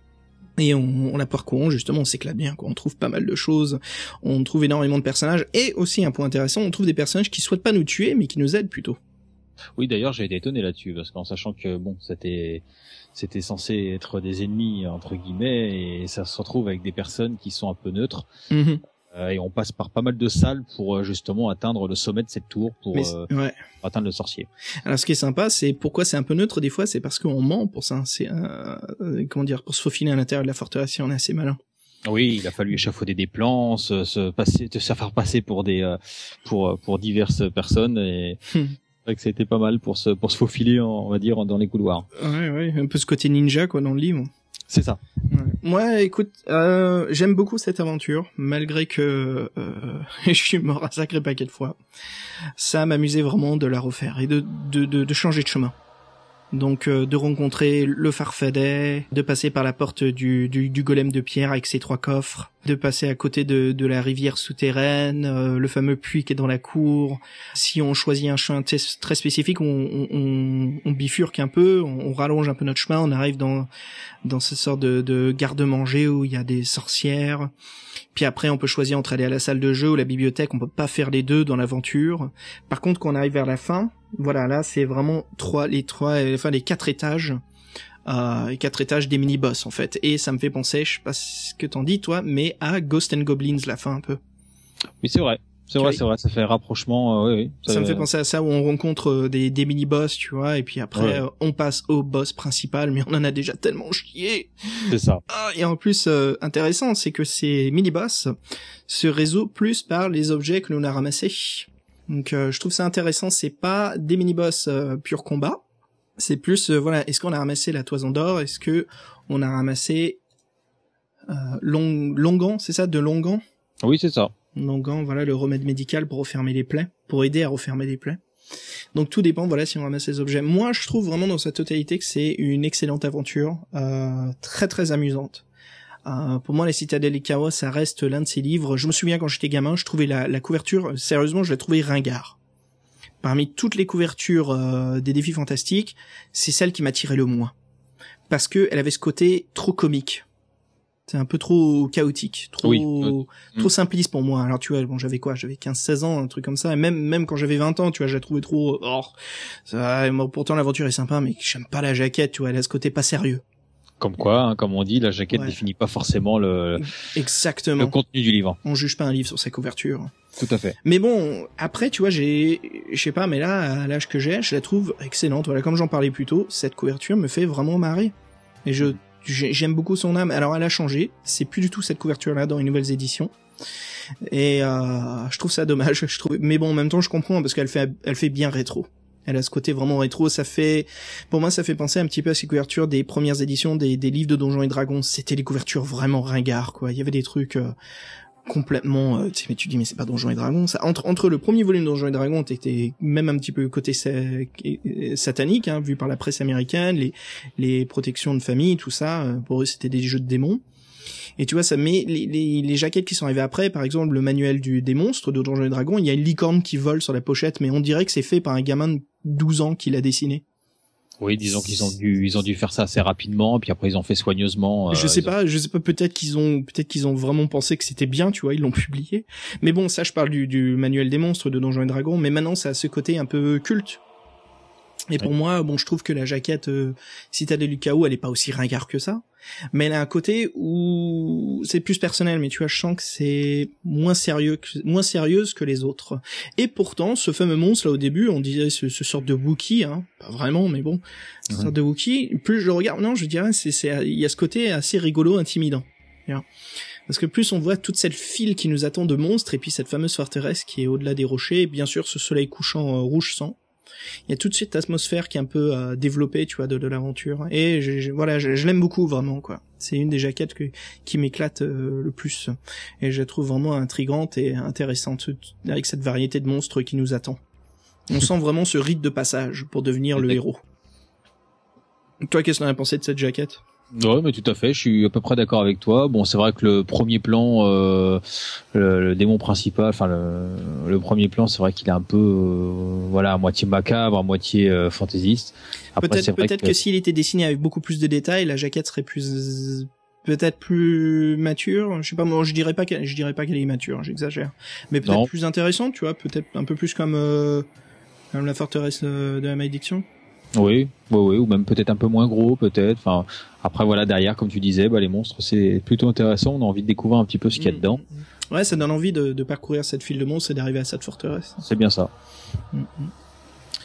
Et on, on la parcourant, justement, on s'éclate bien, quoi. On trouve pas mal de choses. On trouve énormément de personnages. Et aussi, un point intéressant, on trouve des personnages qui souhaitent pas nous tuer, mais qui nous aident plutôt. Oui, d'ailleurs, j'ai été étonné là-dessus parce qu'en sachant que bon, c'était c'était censé être des ennemis entre guillemets et ça se retrouve avec des personnes qui sont un peu neutres Mhm. euh, et on passe par pas mal de salles pour euh, justement atteindre le sommet de cette tour pour euh, atteindre le sorcier. Alors ce qui est sympa, c'est pourquoi c'est un peu neutre des fois, c'est parce qu'on ment pour ça. C'est euh, euh, comment dire, pour se faufiler à l'intérieur de la forteresse, si on est assez malin. Oui, il a fallu échafauder des plans, se, se passer, se faire passer pour des, euh, pour euh, pour diverses personnes et Hmm. c'est vrai que c'était pas mal pour se pour se faufiler, en- on va dire, dans les couloirs. Ouais, ouais, un peu ce côté ninja quoi dans le livre. C'est ça. Moi, écoute, euh, j'aime beaucoup cette aventure, malgré que euh, je suis mort un sacré paquet de fois. Ça m'amusait vraiment de la refaire et de, de, de changer de chemin. Donc euh, de rencontrer le Farfadet, de passer par la porte du, du, du golem de pierre avec ses trois coffres, de passer à côté de, de la rivière souterraine, euh, le fameux puits qui est dans la cour. Si on choisit un chemin très spécifique, on, on, on, bifurque un peu, on, on rallonge un peu notre chemin, on arrive dans dans cette sorte de, de garde-manger où il y a des sorcières. Puis après, on peut choisir entre aller à la salle de jeu ou la bibliothèque. On peut pas faire les deux dans l'aventure. Par contre, quand on arrive vers la fin, voilà, là, c'est vraiment trois, les trois, euh, enfin les quatre étages, euh, quatre étages des mini-boss en fait. Et ça me fait penser, je sais pas ce que t'en dis toi, mais à Ghost and Goblins la fin un peu. Oui, c'est vrai. C'est vrai, c'est vrai, ça fait rapprochement. Euh, oui, oui, ça, me fait penser à ça où on rencontre euh, des, des mini boss, tu vois, et puis après euh, on passe au boss principal, mais on en a déjà tellement chié. C'est ça. Ah, et en plus intéressant, c'est que ces mini boss se réseau plus par les objets que l'on a ramassés. Donc je trouve ça intéressant. C'est pas des mini boss pur combat. C'est plus voilà, est-ce qu'on a ramassé la toison d'or? Est-ce que on a ramassé euh, long, longan, c'est ça, de longan Oui, c'est ça. Longan, voilà le remède médical pour refermer les plaies, pour aider à refermer les plaies. Donc tout dépend, voilà, si on ramasse ces objets. Moi, je trouve vraiment dans sa totalité que c'est une excellente aventure, euh, très très amusante. Euh, pour moi, Les Citadelles et Chaos, ça reste l'un de ces livres. Je me souviens quand j'étais gamin, je trouvais la, la couverture, sérieusement, je la trouvais ringard. Parmi toutes les couvertures euh, des défis fantastiques, c'est celle qui m'attirait le moins. Parce que elle avait ce côté trop comique c'est un peu trop chaotique, trop trop mm. simpliste pour moi. Alors tu vois, bon, j'avais quoi? J'avais 15 16 ans, un truc comme ça et même même quand j'avais 20 ans, tu vois, j'ai trouvé trop oh, ça, pourtant l'aventure est sympa mais j'aime pas la jaquette, tu vois, elle a ce côté pas sérieux. Comme quoi, hein, comme on dit, la jaquette définit pas forcément le exactement le contenu du livre. On juge pas un livre sur sa couverture. Tout à fait. Mais bon, après, tu vois, j'ai, je sais pas, mais là, à l'âge que j'ai, je la trouve excellente. Voilà, comme j'en parlais plus tôt, cette couverture me fait vraiment marrer. Et je J'aime beaucoup son âme. Alors elle a changé. C'est plus du tout cette couverture-là dans les nouvelles éditions. Et euh, je trouve ça dommage. Je trouve, mais bon, en même temps, je comprends parce qu'elle fait, elle fait bien rétro. Elle a ce côté vraiment rétro. Ça fait, pour moi, ça fait penser un petit peu à ces couvertures des premières éditions des, des livres de Donjons et Dragons. C'était les couvertures vraiment ringards, quoi. Il y avait des trucs. Euh, complètement euh, tu, mais tu dis mais c'est pas Donjons et Dragons entre entre le premier volume de Donjons et Dragons t'étais même un petit peu côté satanique hein, vu par la presse américaine les les protections de famille tout ça euh, pour eux c'était des jeux de démons et tu vois ça met les, les, les jaquettes qui sont arrivées après par exemple le manuel du des monstres de Donjons et Dragons il y a une licorne qui vole sur la pochette mais on dirait que c'est fait par un gamin de 12 ans qui l'a dessiné oui, disons qu'ils ont dû ils ont dû faire ça assez rapidement, puis après ils ont fait soigneusement. Euh, je sais pas, je sais pas. Peut-être qu'ils ont peut-être qu'ils ont vraiment pensé que c'était bien, tu vois, ils l'ont publié. Mais bon, ça, je parle du, du manuel des monstres de Donjons et Dragons. Mais maintenant, ça a ce côté un peu culte. Et pour moi, bon, je trouve que la jaquette euh, Citadel du Chaos, elle est pas aussi ringard que ça mais elle a un côté où c'est plus personnel, mais tu vois, je sens que c'est moins sérieux, moins sérieuse que les autres. Et pourtant, ce fameux monstre là au début, on disait ce, ce sorte de Wookie, hein, pas vraiment, mais bon, ce sorte de Wookie. Plus je regarde, non, je dirais, c'est, c'est, il y a ce côté assez rigolo, intimidant. Parce que plus on voit toute cette file qui nous attend de monstres, et puis cette fameuse forteresse qui est au-delà des rochers, et bien sûr ce soleil couchant euh, rouge sang, il y a tout de suite l'atmosphère qui est un peu euh, développée, tu vois, de, de l'aventure. Et je, voilà, je, l'aime beaucoup vraiment, quoi. C'est une des jaquettes que, qui m'éclate euh, le plus. Et je la trouve vraiment intrigante et intéressante, avec cette variété de monstres qui nous attend. On sent vraiment ce rite de passage pour devenir le héros. Toi, qu'est-ce que t'en as pensé de cette jaquette? Ouais, mais tout à fait. Je suis à peu près d'accord avec toi. Bon, c'est vrai que le premier plan, euh, le, démon principal, enfin le, le premier plan, c'est vrai qu'il est un peu, euh, voilà, à moitié macabre, à moitié euh, fantaisiste. Peut-être, peut-être que, s'il était dessiné avec beaucoup plus de détails, la jaquette serait plus, peut-être plus mature. Je sais pas, moi, je dirais pas qu'elle, je dirais pas qu'elle est immature. Hein, j'exagère. Mais peut-être plus intéressante, tu vois, peut-être un peu plus comme, euh, comme la forteresse de la malédiction. Oui, oui, oui, ou même peut-être un peu moins gros, peut-être. Enfin, après voilà, derrière, comme tu disais, bah, les monstres, c'est plutôt intéressant. On a envie de découvrir un petit peu ce qu'il y a mm, dedans. Mm, mm. Ouais, ça donne envie de, de parcourir cette file de monstres et d'arriver à cette forteresse. C'est bien ça.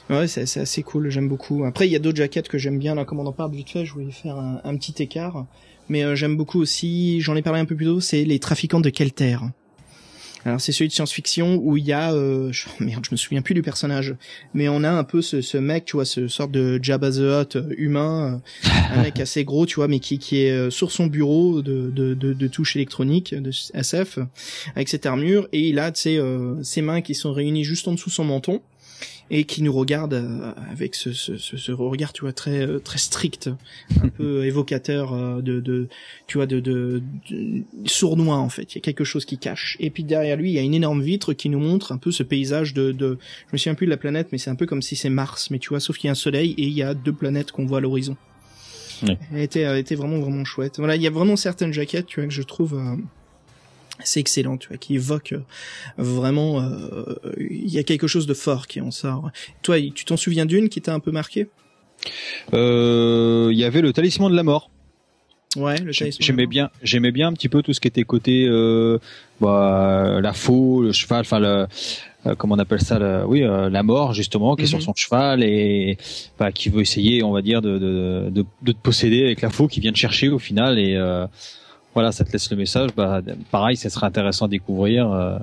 Ouais, c'est assez cool, j'aime beaucoup. Après, il y a d'autres jaquettes que j'aime bien. Là, comme on en parle vite fait, je voulais faire un, un petit écart. Mais euh, j'aime beaucoup aussi, j'en ai parlé un peu plus tôt, c'est les trafiquants de Kelter. Alors c'est celui de science-fiction où il y a euh, merde, je me souviens plus du personnage, mais on a un peu ce, ce mec, tu vois, ce sorte de Jabba the Hutt euh, humain, euh, un mec assez gros, tu vois, mais qui qui est euh, sur son bureau de de de, de touche électronique de SF avec cette armure et il a tu sais ses mains qui sont réunies juste en dessous son menton et qui nous regarde euh, avec ce, ce, ce, regard tu vois très euh, très strict un peu évocateur euh, de, de tu vois de, de, sournois en fait. Il y a quelque chose qui cache. Et puis derrière lui il y a une énorme vitre qui nous montre un peu ce paysage de, de je me souviens plus de la planète mais c'est un peu comme si c'est Mars mais tu vois sauf qu'il y a un soleil et il y a deux planètes qu'on voit à l'horizon. Elle était elle était vraiment vraiment chouette. Voilà il y a vraiment certaines jaquettes tu vois que je trouve c'est excellent, tu vois, qui évoque euh, vraiment. Euh, il y a quelque chose de fort qui en sort. Toi, tu t'en souviens d'une qui t'a un peu marqué? Euh, Il y avait le talisman de la mort. Ouais, le talisman. J'aimais bien, j'aimais bien un petit peu tout ce qui était côté euh, bah, la faux, le cheval, enfin le euh, comment on appelle ça, le- oui, euh, la mort justement, qui est sur Mhm. son cheval et bah, qui veut essayer, on va dire, de, de, de, de te posséder avec la faux qui vient te chercher au final et euh, voilà, ça te laisse le message. Bah, pareil, ça serait intéressant à découvrir. euh.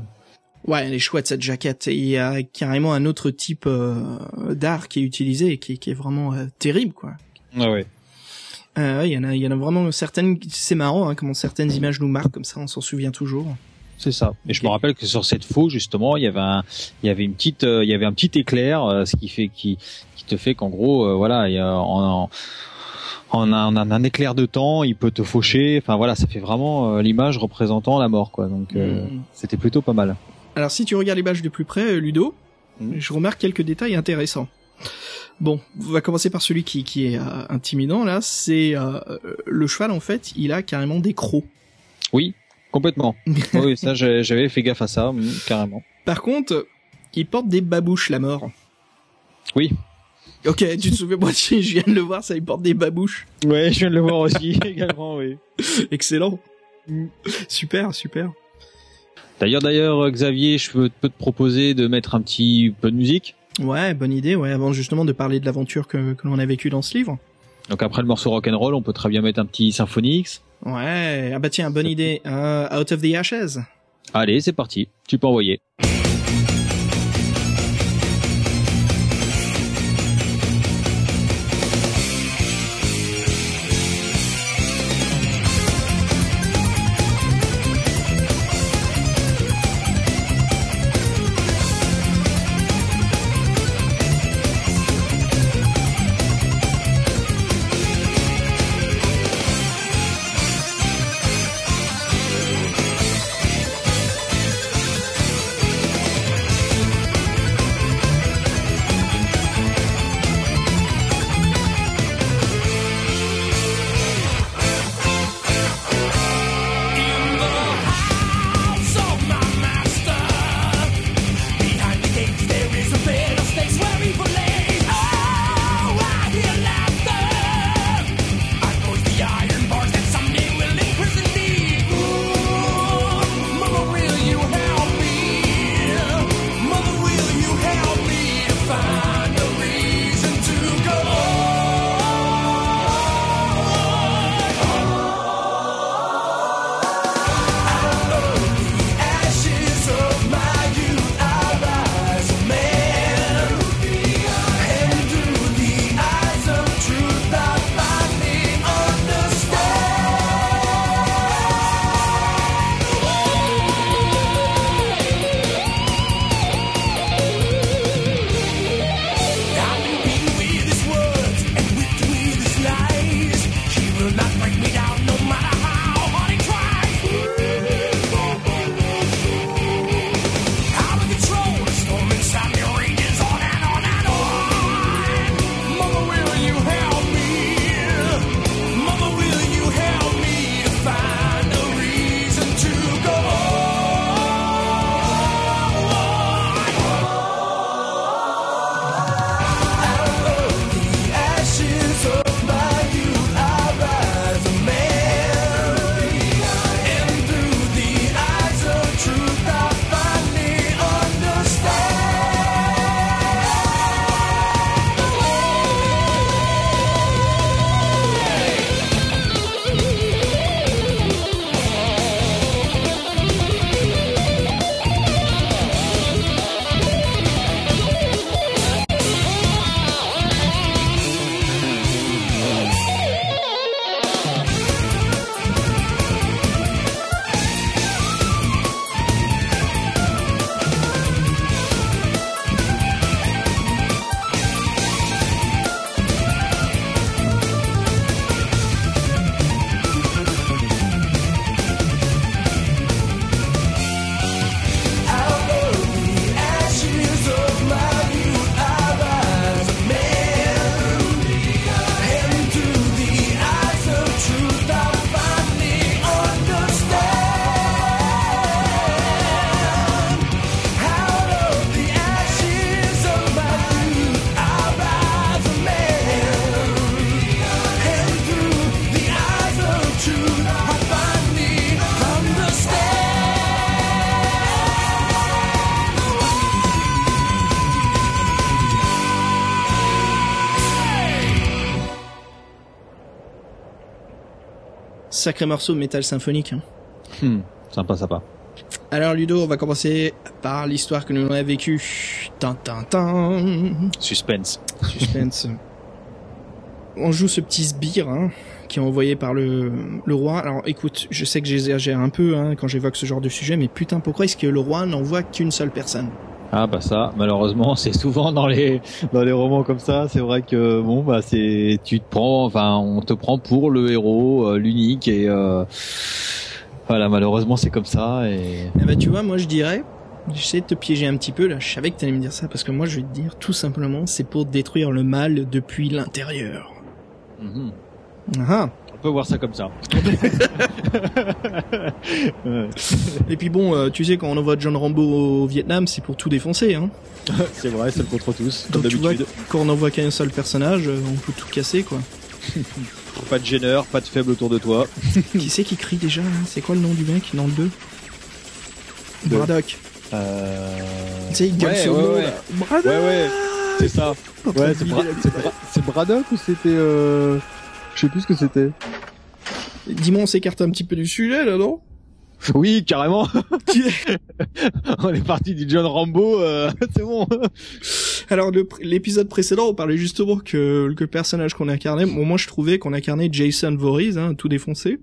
Ouais, elle est chouette cette jaquette. Et il y a carrément un autre type euh, d'art qui est utilisé et qui, qui est vraiment euh, terrible, quoi. Ouais, ouais. Euh, ouais, il y en a, il y en a vraiment certaines. C'est marrant, hein, comment certaines images nous marquent comme ça, on s'en souvient toujours. C'est ça. Et je me rappelle que sur cette faux justement, il y avait un, il y avait une petite, il y avait un petit éclair, ce qui fait, qui, qui te fait qu'en gros, voilà, il y a, en, en, en un, en un éclair de temps, il peut te faucher. Enfin voilà, ça fait vraiment euh, l'image représentant la mort, quoi. Donc euh, Mm. c'était plutôt pas mal. Alors si tu regardes l'image de plus près, euh, Ludo, Mhm. je remarque quelques détails intéressants. Bon, on va commencer par celui qui, qui est euh, intimidant là. C'est euh, le cheval en fait, il a carrément des crocs. Oui, complètement. oui, ça j'avais fait gaffe à ça, mm, carrément. Par contre, il porte des babouches la mort. Oui. Ok, tu te souviens, moi je viens de le voir, ça il porte des babouches. Ouais, je viens de le voir aussi également, oui. Excellent. Super, super. D'ailleurs, d'ailleurs, Xavier, je peux, peux te proposer de mettre un petit peu de musique. Ouais, bonne idée, ouais, avant justement de parler de l'aventure que, que l'on a vécue dans ce livre. Donc après le morceau rock'n'roll, on peut très bien mettre un petit Symphonix. Ouais, ah bah tiens, bonne idée. Euh, Out of the Ashes. Allez, c'est parti. Tu peux envoyer. like me. Sacré morceau de métal symphonique. Hein. Hmm, sympa, sympa. Alors Ludo, on va commencer par l'histoire que nous avons vécue. Tintin, Suspense. suspense. on joue ce petit sbire hein, qui est envoyé par le, le roi. Alors écoute, je sais que j'exagère un peu hein, quand j'évoque ce genre de sujet, mais putain, pourquoi est-ce que le roi n'envoie qu'une seule personne? Ah bah ça, malheureusement, c'est souvent dans les dans les romans comme ça. C'est vrai que bon bah c'est tu te prends, enfin on te prend pour le héros, euh, l'unique et euh, voilà malheureusement c'est comme ça et Eh ben tu vois, moi je dirais, j'essaie de te piéger un petit peu là, je savais que t'allais me dire ça, parce que moi je vais te dire tout simplement, c'est pour détruire le mal depuis l'intérieur. Mhm. Ah. On peut voir ça comme ça. Ouais. Et puis bon, euh, tu sais, quand on envoie John Rambo au Vietnam, c'est pour tout défoncer. Hein. c'est vrai, seul contre tous, comme Donc tu vois, d'habitude. quand on envoie qu'un seul personnage, euh, on peut tout casser quoi. Pas de gêneur, pas de faible autour de toi. qui c'est qui crie déjà là C'est quoi le nom du mec dans le 2 Deux. Braddock. Euh... Tu sais, il ouais, sur ouais, le ouais. Braddock Ouais, ouais, c'est ça. Ouais, de c'est Bra- c'est c'est Braddock ou c'était euh... Je sais plus ce que c'était. Dis-moi, on s'écarte un petit peu du sujet là, non? Oui, carrément. on est parti du John Rambo, euh, c'est bon. Alors l'épisode précédent, on parlait justement que, que le personnage qu'on incarnait, bon, moi je trouvais qu'on incarnait Jason Voorhees, hein, tout défoncé.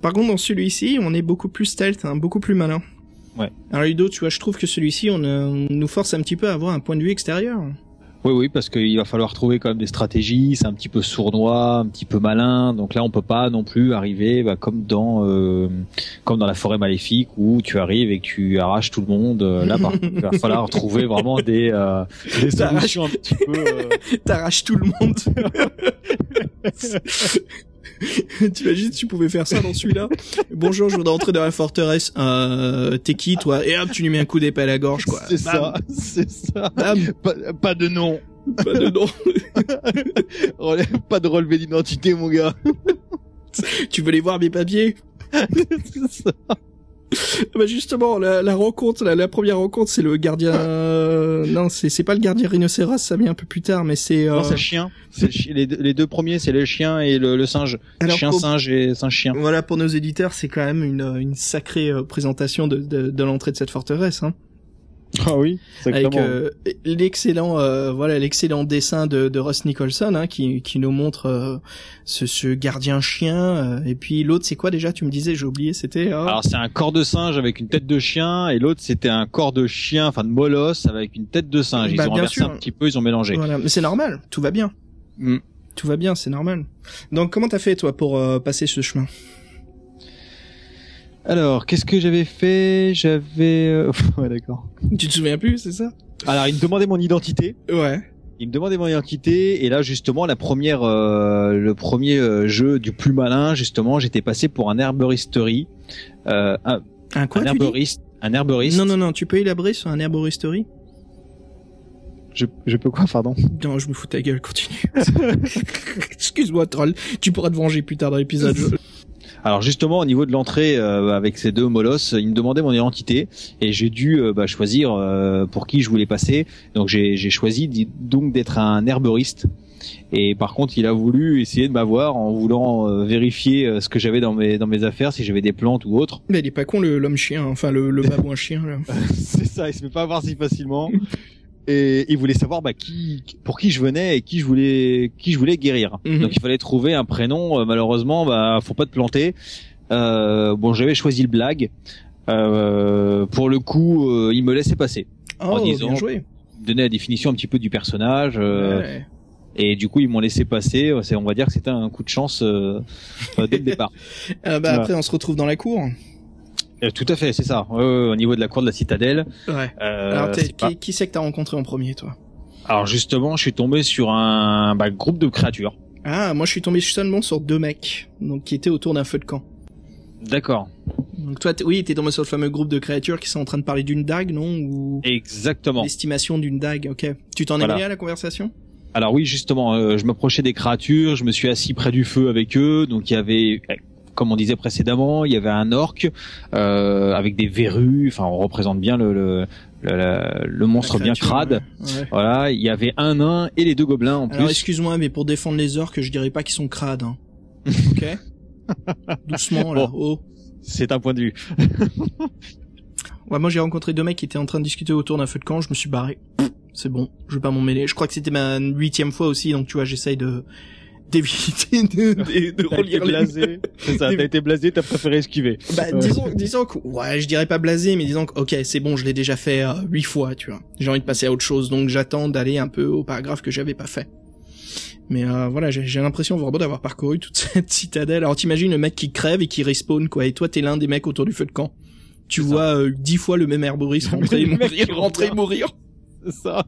Par contre, dans celui-ci, on est beaucoup plus stealth, hein, beaucoup plus malin. Ouais. Alors Ludo, tu vois, je trouve que celui-ci, on, euh, on nous force un petit peu à avoir un point de vue extérieur. Oui, oui, parce qu'il va falloir trouver quand même des stratégies. C'est un petit peu sournois, un petit peu malin. Donc là, on peut pas non plus arriver bah, comme dans euh, comme dans la forêt maléfique où tu arrives et que tu arraches tout le monde. Euh, Là, par contre, il va falloir trouver vraiment des euh, des solutions un petit peu. euh, T'arraches tout le monde. T'imagines si tu pouvais faire ça dans celui-là? Bonjour, je voudrais entrer dans la forteresse. Euh, T'es qui toi? Et hop, tu lui mets un coup d'épée à la gorge, quoi. C'est ça, c'est ça. bam, Pas, pas de nom, pas de nom. Pas de relevé d'identité, mon gars. Tu veux les voir mes papiers? C'est ça. Bah justement, la, la rencontre, la, la première rencontre, c'est le gardien. euh, non, c'est c'est pas le gardien rhinocéros, ça vient un peu plus tard, mais c'est. euh, Non, c'est le chien. C'est le chi- les, deux- les deux premiers, c'est le chien et le, le singe. Alors, chien, pour- singe et singe chien. Voilà, pour nos éditeurs, c'est quand même une, une sacrée euh, présentation de, de, de l'entrée de cette forteresse. Hein. Ah oui, avec euh, l'excellent euh, voilà l'excellent dessin de, de Ross Nicholson hein, qui, qui nous montre euh, ce, ce gardien chien euh, et puis l'autre c'est quoi déjà? Tu me disais j'ai oublié c'était euh, Alors c'est un corps de singe avec une tête de chien et l'autre c'était un corps de chien, enfin de molosse avec une tête de singe. Ils Bah, ont bien renversé sûr. un petit peu, ils ont mélangé. voilà mais c'est normal tout va bien Mm. tout va bien c'est normal donc comment t'as fait toi pour euh, passer ce chemin? Alors qu'est-ce que j'avais fait? J'avais, euh, ouais d'accord. tu te souviens plus c'est ça? Alors il me demandait mon identité. ouais. Il me demandait mon identité et là justement la première, euh, le premier euh, jeu du plus malin justement, j'étais passé pour un herboristerie, euh, un, un quoi un herboriste, un herboriste. non non non tu peux élaborer sur un herboristerie? Je, je peux quoi, pardon? Non je me fous ta gueule continue. Excuse-moi troll. Tu pourras te venger plus tard dans l'épisode Alors justement au niveau de l'entrée euh, avec ces deux molosses, il me demandait mon identité et j'ai dû euh, bah, choisir euh, pour qui je voulais passer. Donc j'ai choisi donc d'être un herboriste. Et par contre, il a voulu essayer de m'avoir en voulant euh, vérifier euh, ce que j'avais dans mes dans mes affaires, si j'avais des plantes ou autre. mais il est pas con le l'homme chien enfin le, le babouin chien C'est ça, il se fait pas avoir si facilement. Et il voulait savoir bah, qui, pour qui je venais et qui je voulais, qui je voulais guérir. Mhm. Donc il fallait trouver un prénom. Euh, malheureusement, bah, faut pas te planter. Euh, bon, j'avais choisi le blague. Euh, pour le coup, euh, il me laissait passer. oh disant- bien joué donnait la définition un petit peu du personnage. euh, Ouais. Et du coup, ils m'ont laissé passer. On va dire que c'était un coup de chance euh, dès le départ. Euh, bah après on se retrouve dans la cour. Euh, tout à fait, c'est ça. Au niveau de la cour de la citadelle. Ouais. euh, Alors pas- qui, c'est que t'as rencontré en premier toi? Alors justement, je suis tombé sur un bah, groupe de créatures. Ah moi je suis tombé seulement sur deux mecs donc qui étaient autour d'un feu de camp. D'accord. Donc toi t'es- oui t'es tombé sur le fameux groupe de créatures qui sont en train de parler d'une dague non? Ou Exactement. l'estimation d'une dague. Ok. Tu t'en es Voilà. mis à la conversation? Alors oui, justement, euh, je m'approchais des créatures, je me suis assis près du feu avec eux. Donc il y avait, comme on disait précédemment, il y avait un orc euh, avec des verrues. Enfin, on représente bien le le, le, la- le monstre bien crade. ouais. Ouais. Voilà, il y avait un nain et les deux gobelins en Alors plus. excuse-moi mais pour défendre les orques je dirais pas qu'ils sont crades. Hein. ok. Doucement, là. Bon. Oh. C'est un point de vue. Ouais, moi j'ai rencontré deux mecs qui étaient en train de discuter autour d'un feu de camp, je me suis barré. C'est bon, je vais pas m'en mêler. Je crois que c'était ma huitième fois aussi, donc tu vois, j'essaye de d'éviter de, de, de T'as été relire les... blasé. C'est ça, t'as été blasé, t'as préféré esquiver. Bah, Ouais. disons, disons que, ouais, je dirais pas blasé, mais disons que, ok, c'est bon, je l'ai déjà fait euh, huit fois, tu vois. J'ai envie de passer à autre chose, donc j'attends d'aller un peu au paragraphe que j'avais pas fait. Mais euh, voilà, j'ai l'impression vraiment d'avoir parcouru toute cette citadelle. Alors t'imagines le mec qui crève et qui respawn, quoi, et toi t'es l'un des mecs autour du feu de camp. Tu vois euh, dix fois le même herboriste rentrer mourir, rentrer mourir. C'est ça.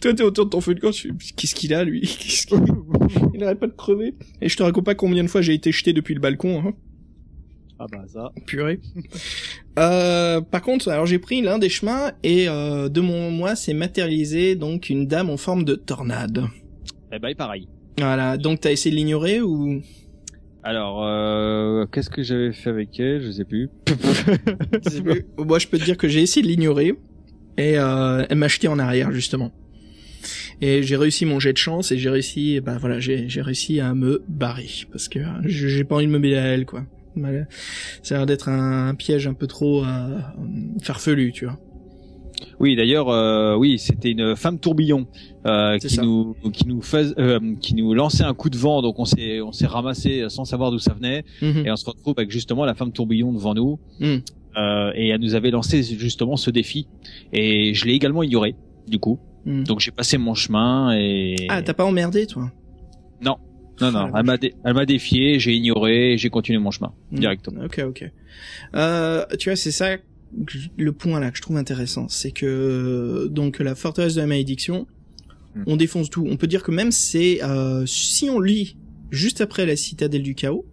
Toi, t'es autour de ton feu de camp, tu qu'est-ce qu'il a, lui? Qu'est-ce qu'il- Il arrête pas de crever. Et je te raconte pas combien de fois j'ai été jeté depuis le balcon, hein. Ah bah ça. Purée. euh, par contre, alors j'ai pris l'un des chemins et euh, de mon moi s'est matérialisé donc une dame en forme de tornade. Eh ben pareil. Voilà, donc t'as essayé de l'ignorer ou? Alors, euh, qu'est-ce que j'avais fait avec elle? Je sais plus. Je sais plus. Moi, je peux te dire que j'ai essayé de l'ignorer et euh, elle m'a jeté en arrière justement. Et j'ai réussi mon jet de chance et j'ai réussi, bah voilà, j'ai j'ai réussi à me barrer parce que euh, j'ai pas envie de me mêler à elle quoi. Ça a l'air d'être un, un piège un peu trop euh, farfelu, tu vois. Oui, d'ailleurs, euh, oui, c'était une femme tourbillon euh, qui nous qui nous fais- euh, qui nous lançait un coup de vent, donc on s'est on s'est ramassé sans savoir d'où ça venait, Mhm. et on se retrouve avec justement la femme tourbillon devant nous, Mhm. Euh, et elle nous avait lancé justement ce défi, et je l'ai également ignoré du coup, Mhm. donc j'ai passé mon chemin et Ah, t'as pas emmerdé toi? Non non non, elle m'a dé- elle m'a défié, j'ai ignoré, j'ai continué mon chemin Mhm. directement. Ok, ok. Euh, tu vois, c'est ça le point là que je trouve intéressant, c'est que donc la forteresse de la malédiction, Hmm. on défonce tout. On peut dire que même c'est euh, si on lit juste après la citadelle du chaos,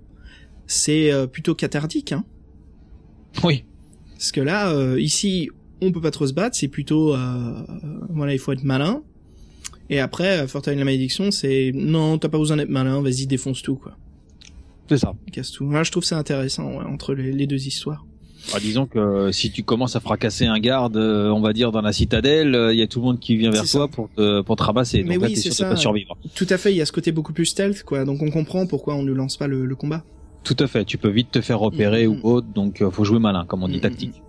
c'est euh, plutôt cathartique, hein. Oui. Parce que là, euh, ici, on peut pas trop se battre, c'est plutôt euh, voilà, il faut être malin. Et après, forteresse de la malédiction, c'est non, t'as pas besoin d'être malin, vas-y défonce tout quoi, C'est ça. casse tout. Moi, je trouve ça intéressant ouais, entre les, les deux histoires. Ah, disons que euh, si tu commences à fracasser un garde, euh, on va dire dans la citadelle, euh, il y a tout le monde qui vient vers toi pour te, pour te ramasser. Mais Donc là, oui, t'es c'est sûr ça. de pas survivre. Tout à fait, il y a ce côté beaucoup plus stealth, quoi. Donc on comprend pourquoi on ne lance pas le, le combat. Tout à fait. Tu peux vite te faire repérer Mhm. ou autre, donc euh, faut jouer malin, comme on dit Mhm. tactique.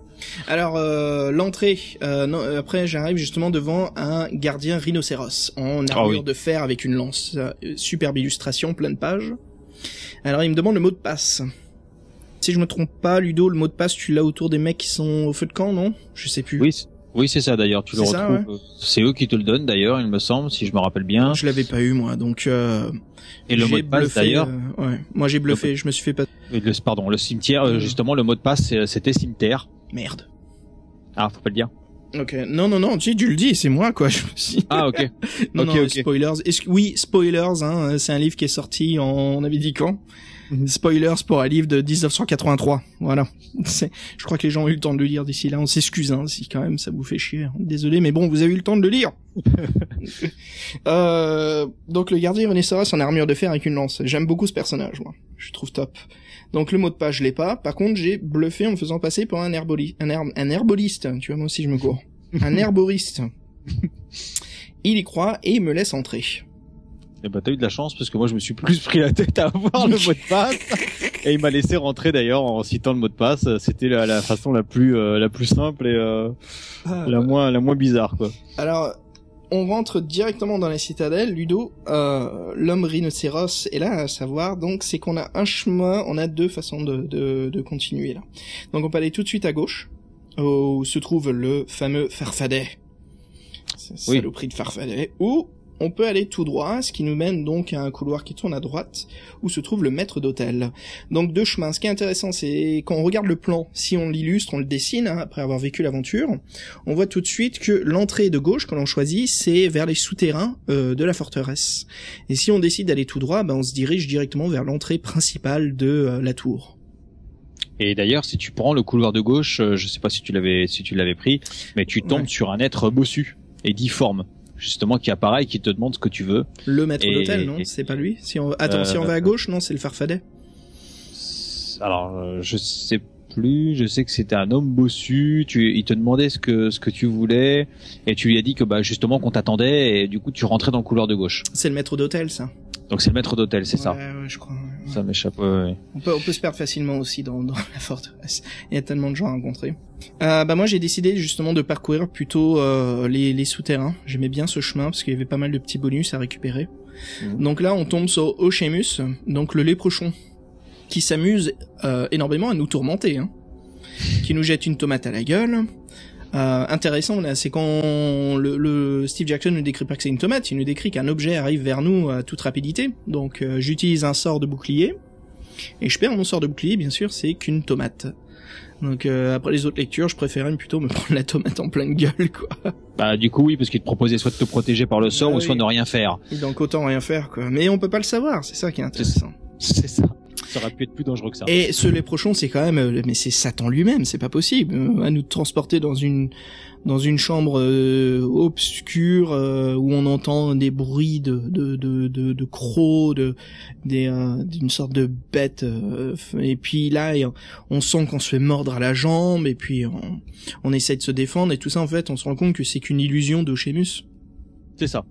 Alors euh, l'entrée, euh, non, après j'arrive justement devant un gardien rhinocéros en armure Ah oui. de fer avec une lance. Euh, superbe illustration, pleine page. Alors il me demande le mot de passe. Si je me trompe pas, Ludo, le mot de passe, tu l'as autour des mecs qui sont au feu de camp, non? Je sais plus. Oui, oui, c'est ça d'ailleurs. Tu le retrouves. euh, C'est eux qui te le donnent d'ailleurs, il me semble, si je me rappelle bien. Je l'avais pas eu moi, donc. Euh, Et le mot de passe d'ailleurs. euh, ouais, moi j'ai bluffé, je me suis fait pas. le- pardon, le cimetière. euh, justement, le mot de passe, c'était cimetière. Merde. Ah, faut pas le dire. Ok, non non non, tu, tu le dis, c'est moi quoi. Je suis- Ah, ok. Non, Ok, non, ok. spoilers. Oui, spoilers, hein, c'est un livre qui est sorti en, on avait dit quand? Mhm. Spoilers pour un livre de 1983. Voilà. C'est, je crois que les gens ont eu le temps de le lire d'ici là. On s'excuse, hein, si quand même ça vous fait chier. Désolé, mais bon, vous avez eu le temps de le lire. euh, donc le gardien rhinocéros en armure de fer avec une lance. J'aime beaucoup ce personnage, moi. Je trouve top. Donc le mot de passe, je l'ai pas. Par contre, j'ai bluffé en me faisant passer pour un herboli, un, herb- un herboliste. Tu vois, moi aussi je me cours. Un herboriste. Il y croit et il me laisse entrer. Et bah t'as eu de la chance parce que moi je me suis plus pris la tête à avoir le mot de passe et il m'a laissé rentrer d'ailleurs en citant le mot de passe. C'était la, la façon la plus euh, la plus simple et euh, la moins la moins bizarre quoi. Alors, on rentre directement dans la citadelle. Ludo, euh, l'homme rhinocéros est là à savoir. Donc, c'est qu'on a un chemin, on a deux façons de, de, de continuer là. Donc, on peut aller tout de suite à gauche, où se trouve le fameux Farfadet. Oui. saloperie de Farfadet. Ou on peut aller tout droit, ce qui nous mène donc à un couloir qui tourne à droite, où se trouve le maître d'hôtel. Donc deux chemins. Ce qui est intéressant, c'est quand on regarde le plan, si on l'illustre, on le dessine, hein, après avoir vécu l'aventure, on voit tout de suite que l'entrée de gauche que l'on choisit, c'est vers les souterrains euh, de la forteresse. Et si on décide d'aller tout droit, ben on se dirige directement vers l'entrée principale de euh, la tour. Et d'ailleurs si tu prends le couloir de gauche, euh, je sais pas si tu l'avais si tu l'avais pris, mais tu tombes Ouais. sur un être bossu et difforme justement qui apparaît et qui te demande ce que tu veux. Le maître d'hôtel, non? C'est pas lui? Si on... Attends, Euh, si on va à gauche, non, c'est le farfadet. Alors euh, je sais plus, je sais que c'était un homme bossu, tu il te demandait ce que ce que tu voulais et tu lui as dit que bah justement qu'on t'attendait et du coup tu rentrais dans le couloir de gauche. C'est le maître d'hôtel, ça. Donc c'est le maître d'hôtel, c'est ça. Ouais, ouais, je crois. ouais. Ça m'échappe. ouais, ouais. On peut, on peut se perdre facilement aussi dans, dans la forteresse. Il y a tellement de gens à rencontrer. Euh, bah moi j'ai décidé justement de parcourir plutôt euh, les, les souterrains. J'aimais bien ce chemin parce qu'il y avait pas mal de petits bonus à récupérer. Mhm. Donc là on tombe sur Ochemus, donc le léprochon, qui s'amuse euh, énormément à nous tourmenter, hein, qui nous jette une tomate à la gueule. Euh, intéressant là, c'est quand le, le Steve Jackson ne décrit pas que c'est une tomate, il nous décrit qu'un objet arrive vers nous à toute rapidité. Donc euh, j'utilise un sort de bouclier et je perds mon sort de bouclier, bien sûr, c'est qu'une tomate. Donc euh, après les autres lectures, je préférais plutôt me prendre la tomate en pleine gueule, quoi. Bah du coup oui, parce qu'il te proposait soit de te protéger par le sort Ah ou soit de ne rien faire. Donc autant rien faire, quoi. Mais on peut pas le savoir, c'est ça qui est intéressant. C'est ça. Ça aurait pu être plus dangereux que ça. Et ce léprochon, c'est quand même, euh, mais c'est Satan lui-même, c'est pas possible, euh, à nous transporter dans une dans une chambre euh, obscure euh, où on entend des bruits de de de de, de crocs, de des euh, d'une sorte de bête, euh, et puis là, on sent qu'on se fait mordre à la jambe, et puis on on essaye de se défendre, et tout ça en fait, on se rend compte que c'est qu'une illusion d'Ochemus. C'est ça.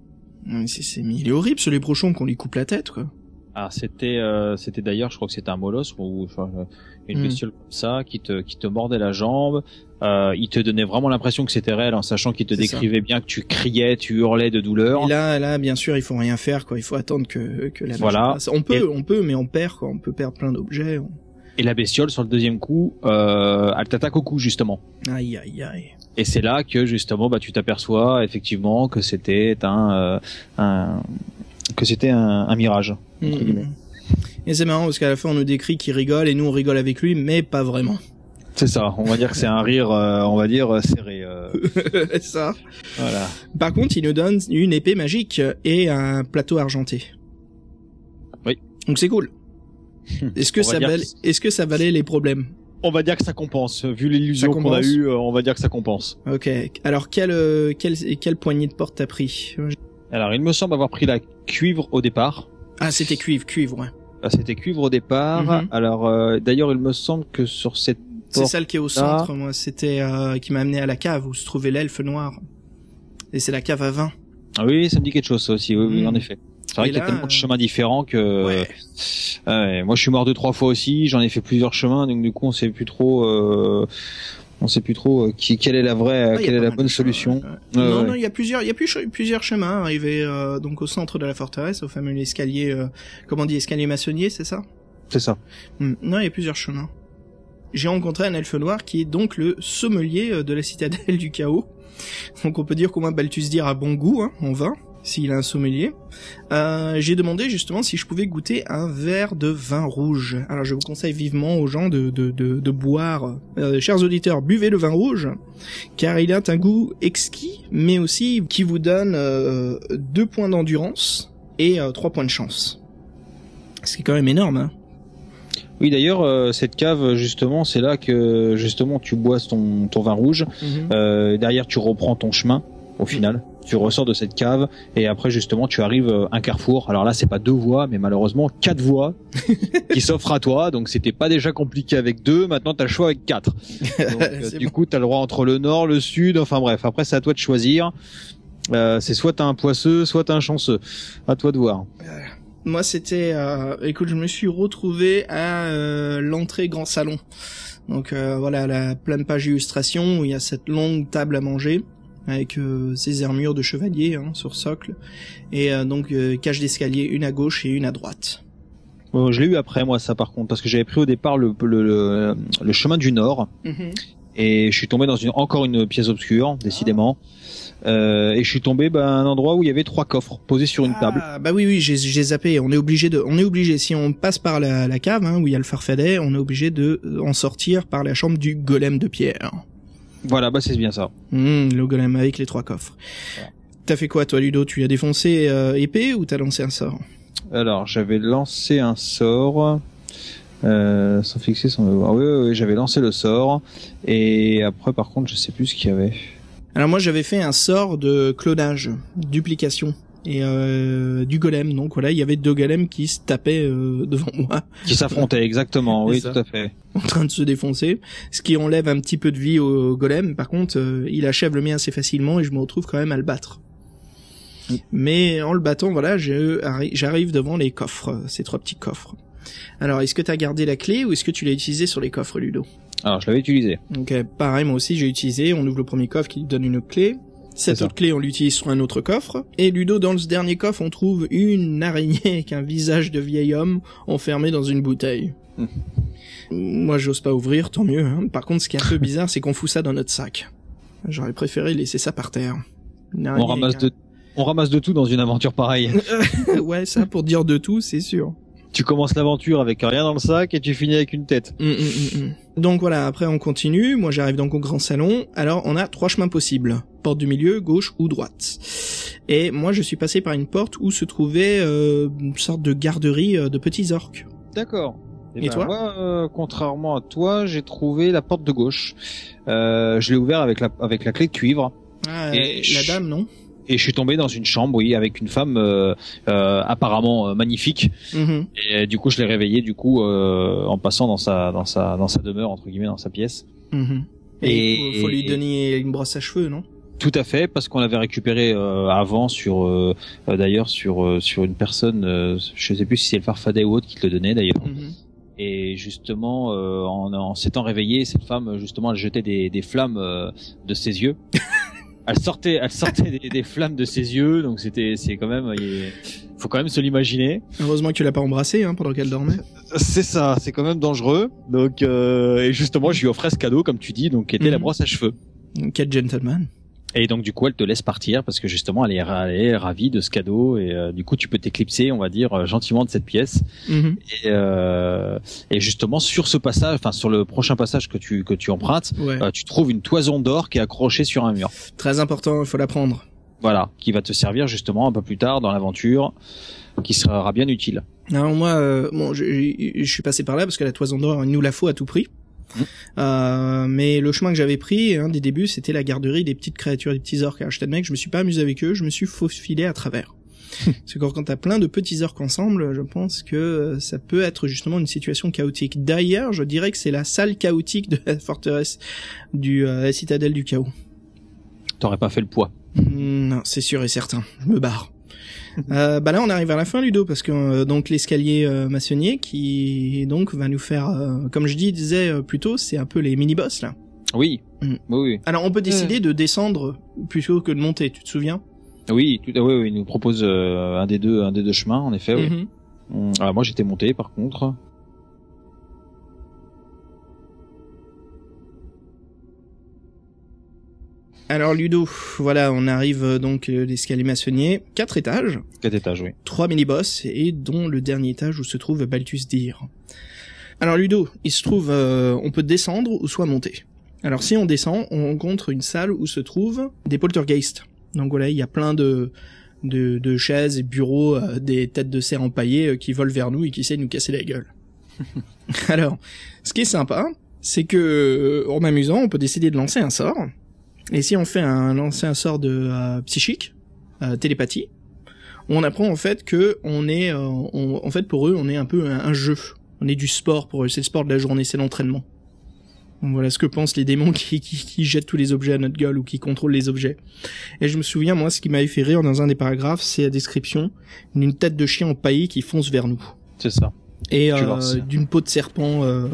Mais C'est c'est mais il est horrible ce léprochon qu'on lui coupe la tête, quoi. Ah, c'était, euh, c'était d'ailleurs, je crois que c'était un molosse ou enfin, euh, une Hmm. bestiole comme ça qui te, qui te mordait la jambe. Euh, il te donnait vraiment l'impression que c'était réel, en sachant qu'il te ça. décrivait bien que tu criais, tu hurlais de douleur. Et là, là, bien sûr, il faut rien faire, quoi. Il faut attendre que, que la Voilà. passe. On peut, Et- on peut, mais on perd, quoi. On peut perdre plein d'objets. On- Et la bestiole, sur le deuxième coup, euh, elle t'attaque au cou justement. Aïe, aïe, aïe. Et c'est là que justement, bah, tu t'aperçois effectivement que c'était un, euh, un que c'était un, un mirage. entre. Mhm. Et c'est marrant parce qu'à la fin, on nous décrit qu'il rigole et nous, on rigole avec lui, mais pas vraiment. C'est ça. On va dire que c'est un rire, euh, on va dire euh, serré. euh, C'est ça. voilà. Par contre, il nous donne une épée magique et un plateau argenté. Oui. Donc c'est cool. Est-ce que ça valait, que est-ce que ça valait les problèmes? On va dire que ça compense. Vu l'illusion qu'on a eue, euh, on va dire que ça compense. Ok. Alors, quelle, quelle, quelle poignée de porte t'as pris? Alors, il me semble avoir pris la cuivre au départ. Ah, c'était cuivre, cuivre, ouais. Ah, C'était cuivre au départ. Mhm. Alors, euh, d'ailleurs, il me semble que sur cette C'est celle qui est au centre, moi. C'était euh, qui m'a amené à la cave où se trouvait l'elfe noir. Et c'est la cave à vin. Ah oui, ça me dit quelque chose, ça aussi. Oui, oui, Mhm. en effet. C'est vrai qu'il y a tellement de euh, chemins différents que. Ouais. Ouais, moi, je suis mort deux trois fois aussi. J'en ai fait plusieurs chemins, donc du coup, on sait plus trop. Euh, On sait plus trop euh, qui, quelle est la vraie, Ah, il y a quelle est la bonne solution. ouais. Ouais, non, ouais. non, il y a plusieurs, il y a plus- plusieurs chemins arrivés euh, donc au centre de la forteresse, au fameux escalier, euh, comment on dit, escalier maçonnier, c'est ça? C'est ça. Hmm, Non, il y a plusieurs chemins. J'ai rencontré un elfe noir qui est donc le sommelier euh, de la citadelle du chaos. Donc on peut dire qu'au moins Balthus dire a bon goût hein, en vin, s'il a un sommelier. Euh, J'ai demandé justement si je pouvais goûter un verre de vin rouge. Alors je vous conseille vivement aux gens de, de, de, de boire. Euh, chers auditeurs, buvez le vin rouge, car il a un goût exquis, mais aussi qui vous donne euh, deux points d'endurance et trois points de chance. Ce qui est quand même énorme. Hein. Oui, d'ailleurs, euh, cette cave, justement, c'est là que justement tu bois ton, ton vin rouge. Mhm. Euh, derrière, tu reprends ton chemin au final. Tu ressors de cette cave et après justement tu arrives à un carrefour. Alors là, c'est pas deux voies, mais malheureusement quatre voies qui s'offrent à toi. Donc c'était pas déjà compliqué avec deux. Maintenant, t'as le choix avec quatre. Donc, euh, du bon. coup, t'as le droit entre le nord, le sud. Enfin bref, après c'est à toi de choisir. Euh, c'est soit t'as un poisseux, soit t'as un chanceux. À toi de voir. Moi, c'était, euh, écoute, je me suis retrouvé à euh, l'entrée grand salon. Donc euh, voilà, la pleine page illustration où il y a cette longue table à manger avec euh, ces armures de chevalier hein, sur socle et euh, donc euh, cage d'escalier, une à gauche et une à droite. Bon, je l'ai eu après moi ça par contre parce que j'avais pris au départ le, le, le, le chemin du nord et je suis tombé dans une encore une pièce obscure décidément euh, et je suis tombé bah, à un endroit où il y avait trois coffres posés sur une table Ah, bah oui, oui, j'ai zappé. On est obligé de, on est obligé. Si on passe par la, la cave hein, où il y a le farfadet, on est obligé de en sortir par la chambre du golem de pierre. Voilà bah c'est bien ça. Hum, le golem avec les trois coffres. T'as fait quoi toi Ludo? Tu as défoncé euh, épée ou t'as lancé un sort? Alors j'avais lancé un sort euh, sans fixer sans ah, oui, oui, oui, j'avais lancé le sort. Et après par contre je sais plus ce qu'il y avait. Alors moi j'avais fait un sort de clonage, duplication et euh, du golem. Donc voilà, il y avait deux golems qui se tapaient euh, devant moi qui s'affrontait exactement oui ça. tout à fait en train de se défoncer, ce qui enlève un petit peu de vie au golem. Par contre, euh, il achève le mien assez facilement et je me retrouve quand même à le battre. Mais en le battant, voilà, j'arrive devant les coffres, euh, ces trois petits coffres. Alors, est-ce que t'as gardé la clé ou est-ce que tu l'as utilisé sur les coffres, Ludo? Alors, je l'avais utilisé. Donc, euh, pareil, moi aussi, j'ai utilisé. On ouvre le premier coffre qui donne une clé. Cette autre clé, on l'utilise sur un autre coffre. Et Ludo, dans ce dernier coffre, on trouve une araignée avec un visage de vieil homme enfermé dans une bouteille. Mhm. Moi, j'ose pas ouvrir, tant mieux. hein. Par contre, ce qui est un peu bizarre, c'est qu'on fout ça dans notre sac. J'aurais préféré laisser ça par terre. On ramasse de, on ramasse de tout dans une aventure pareille. ouais, ça, pour dire de tout, c'est sûr. Tu commences l'aventure avec rien dans le sac et tu finis avec une tête. Mm, mm, mm. Donc voilà, après on continue. Moi j'arrive donc au grand salon. Alors on a trois chemins possibles. Porte du milieu, gauche ou droite. Et moi je suis passé par une porte où se trouvait euh, une sorte de garderie euh, de petits orques. D'accord. Et ben, toi Moi, euh, contrairement à toi, j'ai trouvé la porte de gauche. Euh, je l'ai ouvert avec la avec la clé de cuivre Ah, Et la je- dame, non? Et je suis tombé dans une chambre, oui, avec une femme euh, euh, apparemment euh, magnifique. Mhm. Et du coup, je l'ai réveillée du coup euh, en passant dans sa dans sa dans sa demeure entre guillemets dans sa pièce. Mhm. Et, Et- faut, faut lui donner une brosse à cheveux, non? Tout à fait, parce qu'on l'avait récupéré euh, avant sur euh, euh, d'ailleurs sur euh, sur une personne, euh, je sais plus si c'est le Farfadet ou autre qui te le donnait d'ailleurs. Mhm. Et justement, euh, en, en s'étant réveillée, cette femme justement elle jetait des, des flammes euh, de ses yeux. elle sortait, elle sortait des, des flammes de ses yeux, donc c'était c'est quand même, il faut quand même se l'imaginer. Heureusement que tu l'as pas embrassé hein, pendant qu'elle dormait. C'est ça, c'est quand même dangereux. Donc euh, et justement, je lui offrais ce cadeau comme tu dis, donc qui était la Mhm. brosse à cheveux. Quel gentleman. Et donc du coup, elle te laisse partir parce que justement, elle est, ra- elle est ravie de ce cadeau et euh, du coup, tu peux t'éclipser, on va dire, euh, gentiment de cette pièce. Mhm. Et, euh, et justement, sur ce passage, enfin sur le prochain passage que tu que tu empruntes, Ouais. tu trouves une toison d'or qui est accrochée sur un mur. Très important, il faut la prendre. Voilà, qui va te servir justement un peu plus tard dans l'aventure, qui sera bien utile. Alors moi, euh, bon, je, je- je suis passé par là parce que la toison d'or, il nous la faut à tout prix. Euh, mais le chemin que j'avais pris, un des débuts, c'était la garderie des petites créatures, des petits orques. Alors je t'admets que je me suis pas amusé avec eux, je me suis faufilé à travers. Parce que quand, t'as plein de petits orques ensemble, je pense que euh, ça peut être justement une situation chaotique. D'ailleurs, je dirais que c'est la salle chaotique de la forteresse du euh, la citadelle du chaos. T'aurais pas fait le poids. Hmm, Non, c'est sûr et certain. Je me barre. Euh, bah là, on arrive à la fin, Ludo, parce que euh, donc l'escalier euh, maçonnier qui donc va nous faire, euh, comme je dis, disais euh, plus tôt, c'est un peu les mini boss là. Oui, Mm. oui, oui. Alors, on peut décider de descendre plutôt que de monter. Tu te souviens? Oui, tout, ah oui, oui, il nous propose euh, un des deux, un des deux chemins, en effet. Oui. Mhm. Hum, Alors moi, j'étais monté, par contre. Alors, Ludo, voilà, on arrive euh, donc euh, l'escalier maçonnier, quatre étages, Quatre étages, oui. trois mini boss et dont le dernier étage où se trouve Balthus Dir. Alors Ludo, il se trouve, euh, on peut descendre ou soit monter. Alors si on descend, on rencontre une salle où se trouvent des poltergeists. Donc voilà, il y a plein de de, de chaises et bureaux, euh, des têtes de cerf empaillées euh, qui volent vers nous et qui essaient de nous casser la gueule. Alors, ce qui est sympa, c'est que en amusant, on peut décider de lancer un sort. Et si on fait un lancer un sort de euh, psychique, euh, télépathie, on apprend en fait que on est, euh, on- en fait pour eux, on est un peu un, un jeu. On est du sport pour eux. C'est le sport de la journée, c'est l'entraînement. Donc voilà ce que pensent les démons qui, qui, qui jettent tous les objets à notre gueule ou qui contrôlent les objets. Et je me souviens, moi, ce qui m'avait fait rire dans un des paragraphes, c'est la description d'une tête de chien empaillée qui fonce vers nous. C'est ça. Et euh, d'une peau de serpent. euh,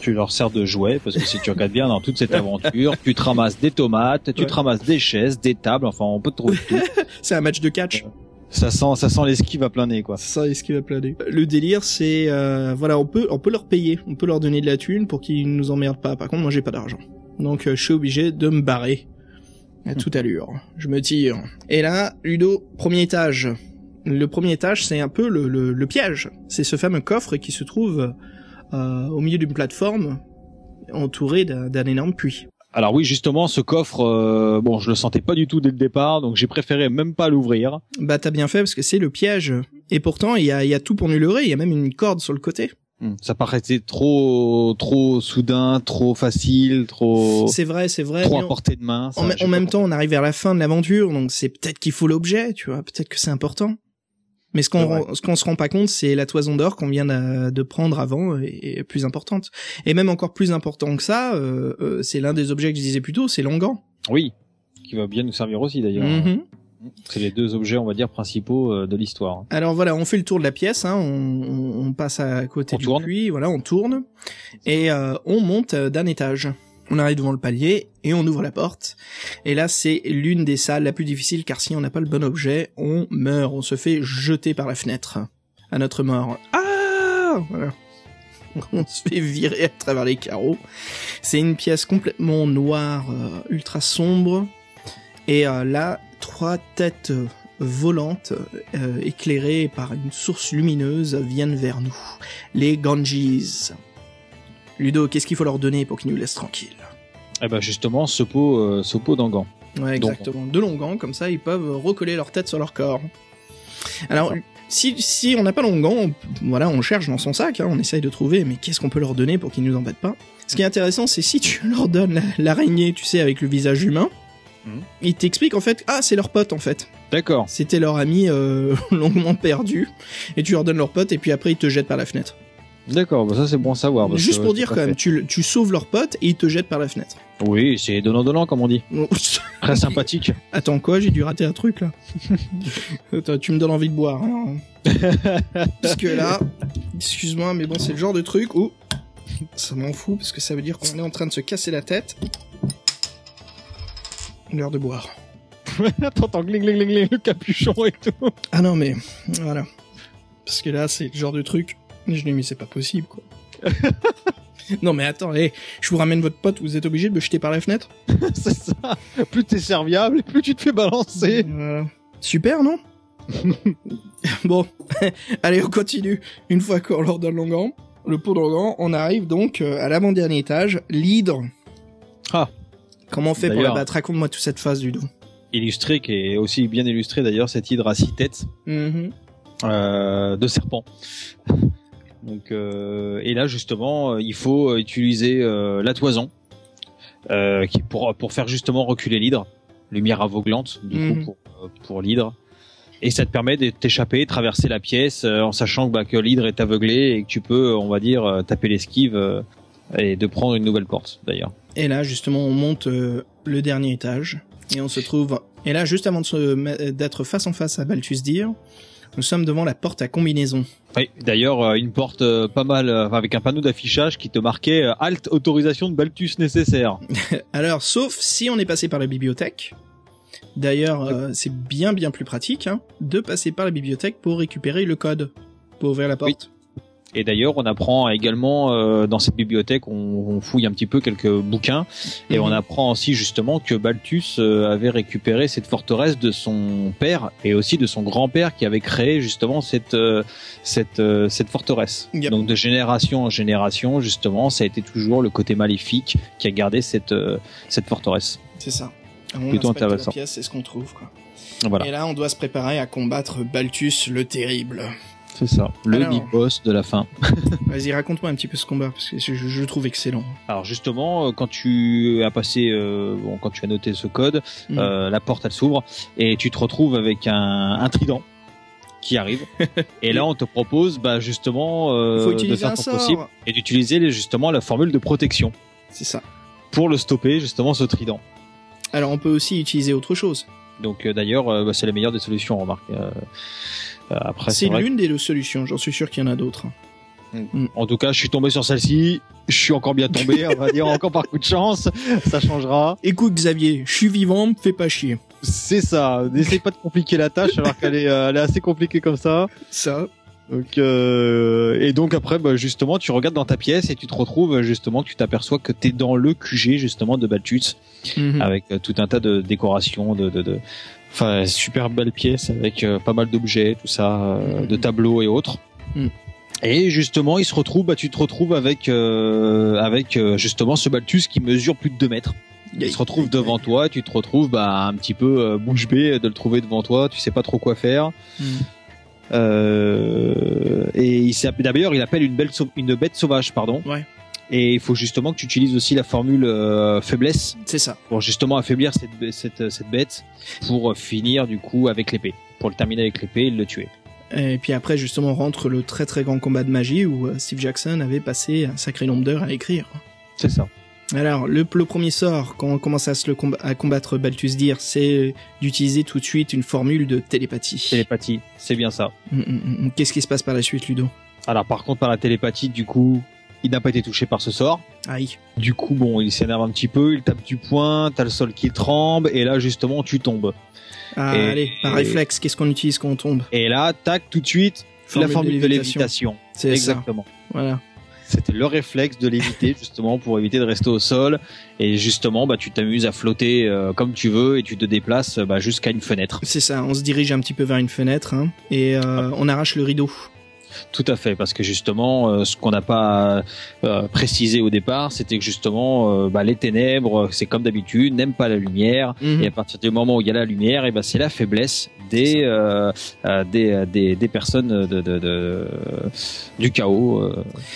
Tu leur sers de jouet parce que si tu regardes bien dans toute cette aventure, tu te ramasses des tomates, tu Ouais. te ramasses des chaises, des tables, enfin on peut te trouver tout. C'est un match de catch. ça sent, ça sent l'esquive à plein nez quoi. Ça, est-ce qu'il va planer Le délire, c'est euh, voilà, on peut, on peut leur payer, on peut leur donner de la thune pour qu'ils nous emmerdent pas. Par contre, moi, j'ai pas d'argent, donc euh, je suis obligé de me barrer à toute allure. Je me tire. Et là, Ludo, premier étage. Le premier étage, c'est un peu le, le, le piège. C'est ce fameux coffre qui se trouve euh, au milieu d'une plateforme entouré d'un énorme puits. Alors oui, justement, ce coffre, euh, bon, je le sentais pas du tout dès le départ, donc j'ai préféré même pas l'ouvrir. Bah t'as bien fait parce que c'est le piège. Et pourtant, il y a, il y a tout pour nous leurrer. Il y a même une corde sur le côté. Hmm, Ça paraissait trop, trop soudain, trop facile, trop, C'est vrai, c'est vrai. trop à on- portée de main. ça, En, en même temps, on arrive vers la fin de l'aventure, donc c'est peut-être qu'il faut l'objet, tu vois, peut-être que c'est important. Mais ce qu'on ce qu'on se rend pas compte, c'est la toison d'or qu'on vient de, prendre avant et plus importante. Et même encore plus important que ça, euh, euh, c'est l'un des objets que je disais plus tôt, c'est l'ongan. Oui, qui va bien nous servir aussi d'ailleurs. Mhm. C'est les deux objets, on va dire, principaux euh, de l'histoire. Alors voilà, on fait le tour de la pièce, hein, on, on- passe à côté On du tourne. puits, voilà, on tourne et euh, on monte d'un étage. On arrive devant le palier et on ouvre la porte. Et là, c'est l'une des salles la plus difficile car si on n'a pas le bon objet, on meurt, on se fait jeter par la fenêtre à notre mort. Ah Voilà. On se fait virer à travers les carreaux. C'est une pièce complètement noire, euh, ultra sombre. Et euh, là, trois têtes euh, volantes, éclairées par une source lumineuse, viennent vers nous. Les Ganges. Ludo, qu'est-ce qu'il faut leur donner pour qu'ils nous laissent tranquilles Eh ben justement, ce pot, euh, ce pot d'angan. Ouais, Donc- exactement. De longs gants, comme ça, ils peuvent recoller leur tête sur leur corps. Alors, si, si on n'a pas long gants, on, voilà, on cherche dans son sac, hein, on essaye de trouver, mais qu'est-ce qu'on peut leur donner pour qu'ils nous embêtent pas? Ce qui est intéressant, c'est si tu leur donnes la- l'araignée, tu sais, avec le visage humain, Mhm. ils t'expliquent en fait, ah, c'est leur pote en fait. D'accord. C'était leur ami euh, longuement perdu, et tu leur donnes leur pote, et puis après ils te jettent par la fenêtre. D'accord, bah ça c'est bon à savoir. parce Juste que pour dire quand même, tu, sauves leur pote et ils te jettent par la fenêtre. Oui, c'est donnant-donnant comme on dit. Très sympathique. Attends quoi J'ai dû rater un truc là. Attends, tu me donnes envie de boire. hein. parce que là, excuse-moi, mais bon, c'est le genre de truc où ça m'en fout parce que ça veut dire qu'on est en train de se casser la tête. L'heure de boire. T'entends gling gling gling, le capuchon et tout. Ah non mais voilà. Parce que là, c'est le genre de truc. Je lui dis mais c'est pas possible quoi. non mais attends, hé, je vous ramène votre pote, vous êtes obligé de me jeter par la fenêtre c'est ça. Plus t'es serviable, plus tu te fais balancer. Voilà. Super, non Bon, allez, on continue. Une fois qu'on leur donne l'ongan, le pot d'ongan, on arrive donc euh, à l'avant-dernier étage, l'hydre. Ah. Comment on fait pour la battre? Raconte-moi toute cette phase du dos. Illustré, qui est aussi bien illustré d'ailleurs, cette hydre à six têtes Mhm. euh, de serpent. Donc, euh, et là justement, euh, il faut utiliser euh, la toison euh, qui pour pour faire justement reculer l'hydre, lumière aveuglante du Mhm. coup pour euh, pour l'hydre. Et ça te permet de t'échapper, traverser la pièce euh, en sachant que, bah, que l'hydre est aveuglé et que tu peux, on va dire, taper l'esquive euh, et de prendre une nouvelle porte d'ailleurs. Et là, justement, on monte euh, le dernier étage et on se trouve. Et là, juste avant d'être face en face à Balthus Dire, nous sommes devant la porte à combinaison. Oui, d'ailleurs, euh, une porte euh, pas mal euh, avec un panneau d'affichage qui te marquait euh, halte autorisation de Balthus nécessaire. Alors, sauf si on est passé par la bibliothèque. D'ailleurs, euh, c'est bien bien plus pratique hein, de passer par la bibliothèque pour récupérer le code pour ouvrir la porte. Et d'ailleurs, on apprend également euh, dans cette bibliothèque, on, on fouille un petit peu quelques bouquins et Mhm. on apprend aussi justement que Balthus euh, avait récupéré cette forteresse de son père et aussi de son grand-père qui avait créé justement cette euh, cette euh, cette forteresse. Yep. Donc de génération en génération, justement, ça a été toujours le côté maléfique qui a gardé cette euh, cette forteresse. C'est ça. On Plutôt intéressant. c'est ce qu'on trouve. Quoi. Voilà, Et là, on doit se préparer à combattre Balthus le terrible. C'est ça. Le Alors. big boss de la fin. Vas-y, raconte-moi un petit peu ce combat parce que je, je le trouve excellent. Alors justement, euh, quand tu as passé, euh, bon, quand tu as noté ce code, Mhm. euh, la porte elle s'ouvre et tu te retrouves avec un, un trident qui arrive. et là, on te propose, bah justement, euh, de faire ton sort. possible et d'utiliser justement la formule de protection C'est ça. pour le stopper justement ce trident. Alors, on peut aussi utiliser autre chose. Donc euh, d'ailleurs, euh, bah, c'est la meilleure des solutions, remarque. Euh, après, c'est l'une des deux solutions. J'en suis sûr qu'il y en a d'autres. En tout cas, je suis tombé sur celle-ci. Je suis encore bien tombé, on va dire encore par coup de chance. Ça changera. Écoute, Xavier, je suis vivant, me fais pas chier. C'est ça. N'essaye pas de compliquer la tâche alors qu'elle est, euh, elle est assez compliquée comme ça. Ça. Donc euh, et donc après, bah, justement, tu regardes dans ta pièce et tu te retrouves justement, tu t'aperçois que t'es dans le QG justement de Balthus Mhm. avec euh, tout un tas de décorations, de, de, de... enfin super belle pièce avec euh, pas mal d'objets, tout ça, euh, Mhm. de tableaux et autres. Mhm. Et justement, il se retrouve, bah, tu te retrouves avec euh, avec euh, justement ce Balthus qui mesure plus de 2 mètres. Il se retrouve devant toi, tu te retrouves bah, un petit peu euh, bouche bée de le trouver devant toi, tu sais pas trop quoi faire. Euh, et il d'ailleurs, il appelle une, belle une bête sauvage, pardon. Ouais. Et il faut justement que tu utilises aussi la formule euh, faiblesse C'est ça. pour justement affaiblir cette, cette, cette bête pour finir du coup avec l'épée. Pour le terminer avec l'épée et le tuer. Et puis après, justement, rentre le très très grand combat de magie où euh, Steve Jackson avait passé un sacré nombre d'heures à l'écrire. C'est ça. Alors, le, le premier sort, quand on commence à, se le comb- à combattre Balthus Dir, c'est d'utiliser tout de suite une formule de télépathie. Télépathie, c'est bien ça. Mm, mm, mm. Qu'est-ce qui se passe par la suite, Ludo? Alors par contre, par la télépathie, du coup, il n'a pas été touché par ce sort. Aïe. Du coup, bon, il s'énerve un petit peu, il tape du poing, t'as le sol qui tremble, et là, justement, tu tombes. Ah, Et- allez, par et- réflexe, qu'est-ce qu'on utilise quand on tombe Et là, tac, tout de suite, la formule de lévitation. C'est ça. Exactement. Voilà. C'était le réflexe de l'éviter justement pour éviter de rester au sol et justement bah tu t'amuses à flotter euh, comme tu veux et tu te déplaces bah, jusqu'à une fenêtre. C'est ça, on se dirige un petit peu vers une fenêtre hein, et euh, on arrache le rideau. Tout à fait parce que justement euh, ce qu'on n'a pas euh, précisé au départ c'était que justement euh, bah, les ténèbres c'est comme d'habitude n'aiment pas la lumière Mhm. et à partir du moment où il y a la lumière et ben c'est la faiblesse des euh, des, des des personnes de, de, de- du chaos.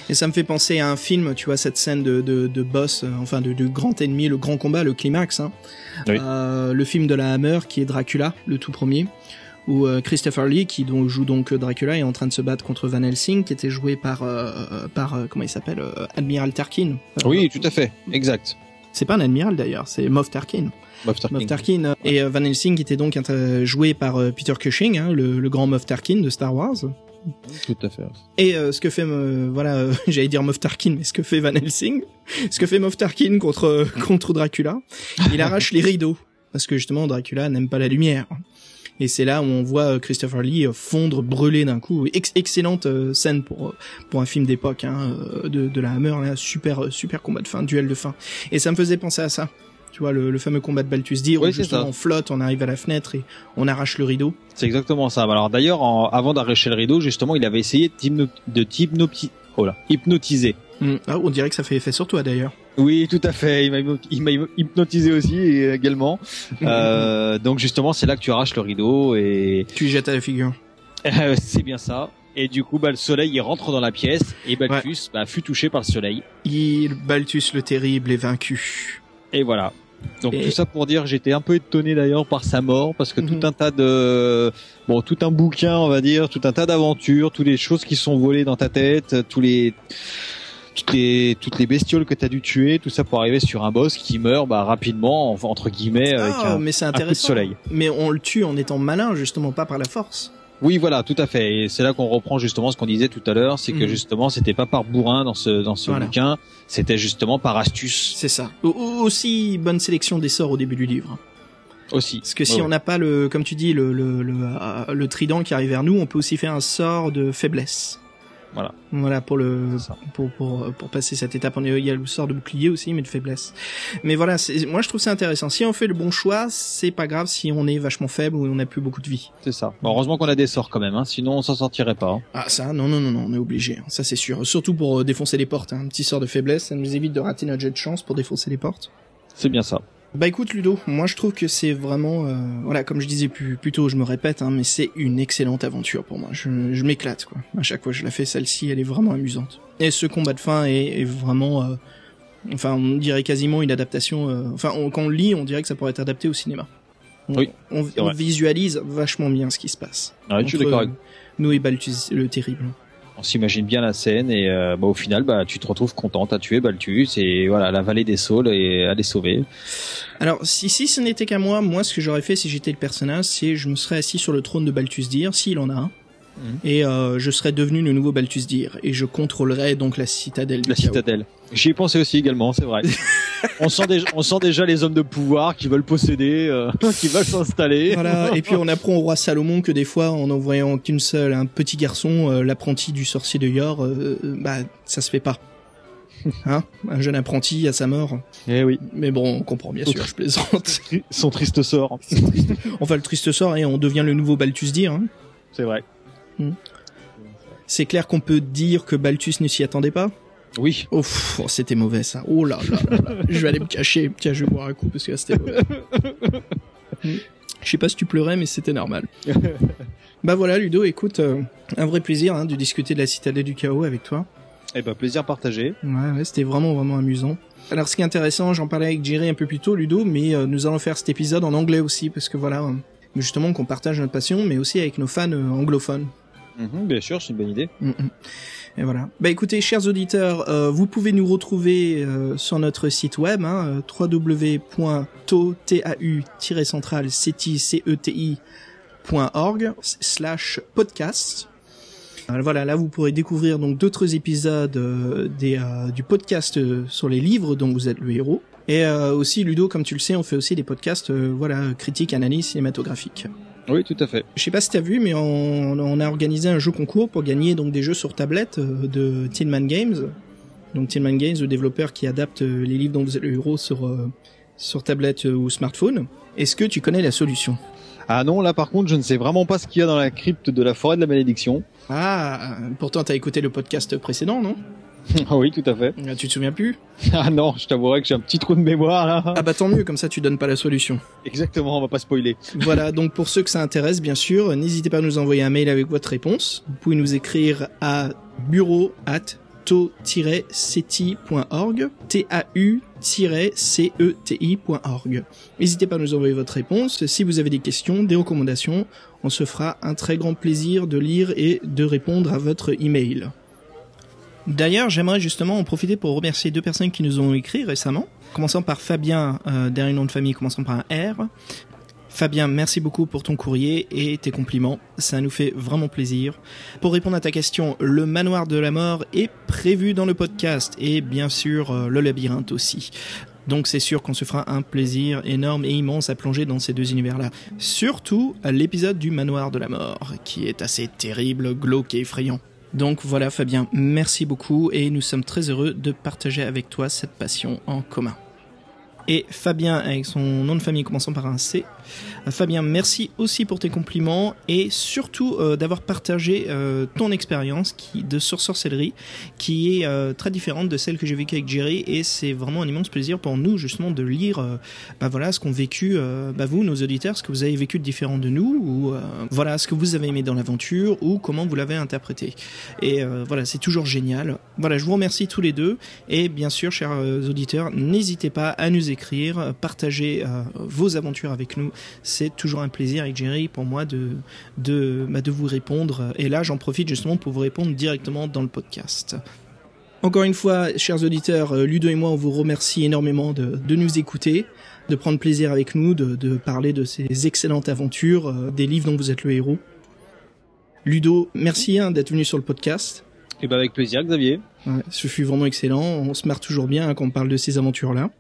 Et ça me fait penser à un film, tu vois, cette scène de, de, boss, enfin de, de grand ennemi, le grand combat, le climax. Hein. Oui. Euh, le film de la Hammer qui est Dracula, le tout premier, où euh, Christopher Lee, qui donc, joue donc Dracula, est en train de se battre contre Van Helsing, qui était joué par, euh, euh, par euh, comment il s'appelle, euh, Admiral Tarkin. Euh, Oui tout à fait exact. C'est pas un admiral d'ailleurs, c'est Moff Tarkin. Moff Tarkin. Moff Tarkin. Et euh, Van Helsing était donc euh, joué par euh, Peter Cushing, hein, le, le grand Moff Tarkin de Star Wars. Tout à fait. Et euh, ce que fait, euh, voilà, euh, j'allais dire Moff Tarkin, mais ce que fait Van Helsing, ce que fait Moff Tarkin contre euh, contre Dracula, il arrache les rideaux parce que justement Dracula n'aime pas la lumière. Et c'est là où on voit euh, Christopher Lee euh, fondre, brûler d'un coup. Ex- excellente euh, scène pour pour un film d'époque hein, de, de la Hammer, là, super super combat de fin, duel de fin. Et ça me faisait penser à ça. Tu vois le, le fameux combat de Balthus Dir Oui, où justement ça. on flotte, on arrive à la fenêtre et on arrache le rideau. C'est exactement ça. Alors d'ailleurs, avant d'arracher le rideau, justement, il avait essayé de t'hypno- de t'hypnoti- oh là, hypnotiser. Hmm. Ah, on dirait que ça fait effet sur toi d'ailleurs. Oui, tout à fait. Il m'a hypnotisé aussi et également. Euh, donc justement, c'est là que tu arraches le rideau et Tu jettes à la figure. euh, c'est bien ça. Et du coup, bah, le soleil il rentre dans la pièce et Balthus bah, fut touché par le soleil. Il, Balthus le terrible est vaincu. Et voilà. Donc Et- tout ça pour dire, j'étais un peu étonné d'ailleurs par sa mort parce que Mhm. tout un tas de bon, tout un bouquin, on va dire, tout un tas d'aventures, toutes les choses qui sont volées dans ta tête, tous les toutes les toutes les bestioles que t'as dû tuer, tout ça pour arriver sur un boss qui meurt bah rapidement entre guillemets avec Ah, un, mais c'est un coup de intéressant. soleil. Mais on le tue en étant malin, justement, pas par la force. Oui, voilà, tout à fait. Et c'est là qu'on reprend justement ce qu'on disait tout à l'heure, c'est que Mhm. justement, c'était pas par bourrin dans ce dans ce Voilà. bouquin, c'était justement par astuce C'est ça. Au- au- aussi, bonne sélection des sorts au début du livre. aussi. Parce que si Ouais, on n'a pas le, comme tu dis, le, le, le, euh, le trident qui arrive vers nous, on peut aussi faire un sort de faiblesse. Voilà. Voilà, pour le, pour, pour, pour passer cette étape. On est- Il y a le sort de bouclier aussi, mais de faiblesse. Mais voilà, c'est- moi je trouve ça intéressant. Si on fait le bon choix, c'est pas grave si on est vachement faible ou on n'a plus beaucoup de vie. C'est ça. Bon, heureusement qu'on a des sorts quand même, hein, sinon on s'en sortirait pas. hein. Ah ça, non, non, non, non, on est obligé, hein, ça c'est sûr. Surtout pour euh, défoncer les portes, hein. un petit sort de faiblesse, ça nous évite de rater notre jet de chance pour défoncer les portes. C'est bien ça. Bah écoute Ludo, moi je trouve que c'est vraiment, euh, voilà, comme je disais plus, plus tôt, je me répète, hein, mais c'est une excellente aventure pour moi. Je, je m'éclate quoi. À chaque fois que je la fais, celle-ci, elle est vraiment amusante. Et ce combat de fin est, est vraiment, euh, enfin, on dirait quasiment une adaptation. euh, enfin, on- quand on lit, on dirait que ça pourrait être adapté au cinéma. On, Oui, on, visualise vachement bien ce qui se passe. Ouais, je suis d'accord euh, Nous et Balthus le terrible. On s'imagine bien la scène et euh, bah, au final, bah, tu te retrouves content, t'as tué Balthus et voilà, la vallée des saules et à les sauver. Alors, si, si ce n'était qu'à moi, moi, ce que j'aurais fait si j'étais le personnage, c'est je me serais assis sur le trône de Balthus Dir, s'il en a un, Mhm. et euh, je serais devenu le nouveau Balthus Dir, et je contrôlerais donc la citadelle du La chaos. citadelle. J'y ai pensé aussi également, c'est vrai. on, sent déjà, on sent déjà les hommes de pouvoir qui veulent posséder, euh, qui veulent s'installer. Voilà, et puis on apprend au roi Salomon que des fois, en envoyant qu'une seule, un petit garçon, euh, l'apprenti du sorcier de Yor, euh, euh, bah, ça se fait pas. Hein? Un jeune apprenti à sa mort. Eh oui, Mais bon, on comprend bien sûr, je plaisante. son triste sort, Enfin, le triste sort, et on devient le nouveau Balthus Dir. Hein. c'est vrai. C'est clair qu'on peut dire que Balthus ne s'y attendait pas Oui, Oh, oh, c'était mauvais ça. Oh là là là là. je vais aller me cacher. Tiens, je vais boire un coup parce que c'était mauvais. Je sais pas si tu pleurais, mais c'était normal. bah voilà, Ludo, écoute, euh, un vrai plaisir hein, de discuter de la citadelle du chaos avec toi. eh ben plaisir partagé. Ouais, ouais, c'était vraiment vraiment amusant. Alors, ce qui est intéressant, j'en parlais avec Jerry un peu plus tôt, Ludo, mais euh, nous allons faire cet épisode en anglais aussi parce que voilà, euh, justement qu'on partage notre passion, mais aussi avec nos fans anglophones. Mhm, bien sûr, c'est une bonne idée. Mm, mm. Et voilà. Bah écoutez, chers auditeurs, euh, vous pouvez nous retrouver euh, sur notre site web, hein, www.to-central.org slash podcast. Euh, Voilà, là vous pourrez découvrir donc d'autres épisodes euh, des, euh, du podcast euh, sur les livres dont vous êtes le héros. Et aussi Ludo, comme tu le sais, on fait aussi des podcasts, voilà, critiques, analyses cinématographiques. Oui, tout à fait. Je sais pas si t'as vu, mais on, on a organisé un jeu concours pour gagner donc des jeux sur tablette euh, de Tin Man Games. Donc Tin Man Games, le développeur qui adapte euh, les livres dont vous êtes le héros sur euh, sur tablette ou smartphone. Est-ce que tu connais la solution? Ah non, là par contre, je ne sais vraiment pas ce qu'il y a dans la crypte de la forêt de la malédiction. Ah, pourtant t'as écouté le podcast précédent, non? ah oui, tout à fait. Ah, Tu te souviens plus? Ah non, je t'avouerai que j'ai un petit trou de mémoire là. Ah bah tant mieux, comme ça tu donnes pas la solution. Exactement, on va pas spoiler. Voilà, donc pour ceux que ça intéresse, bien sûr, n'hésitez pas à nous envoyer un mail avec votre réponse. Vous pouvez nous écrire à bureau at to-ceti.org, t-a-u-c-e-t-i.org. N'hésitez pas à nous envoyer votre réponse. Si vous avez des questions, des recommandations, on se fera un très grand plaisir de lire et de répondre à votre email. D'ailleurs, j'aimerais justement en profiter pour remercier deux personnes qui nous ont écrit récemment. Commençant par Fabien, euh, dernier nom de famille commençant par un R. Fabien, merci beaucoup pour ton courrier et tes compliments. Ça nous fait vraiment plaisir. Pour répondre à ta question, le manoir de la mort est prévu dans le podcast et bien sûr euh, le labyrinthe aussi. Donc c'est sûr qu'on se fera un plaisir énorme et immense à plonger dans ces deux univers-là. Surtout l'épisode du manoir de la mort, qui est assez terrible, glauque et effrayant. Donc voilà Fabien, merci beaucoup et nous sommes très heureux de partager avec toi cette passion en commun. Et Fabien avec son nom de famille commençant par un C. Euh, Fabien, merci aussi pour tes compliments et surtout euh, d'avoir partagé euh, ton expérience de sorcellerie qui est très différente de celle que j'ai vécue avec Jerry et c'est vraiment un immense plaisir pour nous justement de lire bah voilà ce qu'ont vécu bah vous nos auditeurs ce que vous avez vécu de différent de nous ou voilà ce que vous avez aimé dans l'aventure ou comment vous l'avez interprété. Et voilà c'est toujours génial. Voilà je vous remercie tous les deux et bien sûr chers auditeurs n'hésitez pas à nous écrire partager vos aventures avec nous c'est toujours un plaisir avec Jerry pour moi de de bah, de vous répondre et là j'en profite justement pour vous répondre directement dans le podcast encore une fois, chers auditeurs, euh, Ludo et moi, on vous remercie énormément de, de nous écouter, de prendre plaisir avec nous, de, de parler de ces excellentes aventures, euh, des livres dont vous êtes le héros. Ludo, merci hein, d'être venu sur le podcast. Et ben avec plaisir, Xavier. Ouais, ce fut vraiment excellent. On se marre toujours bien hein, quand on parle de ces aventures-là.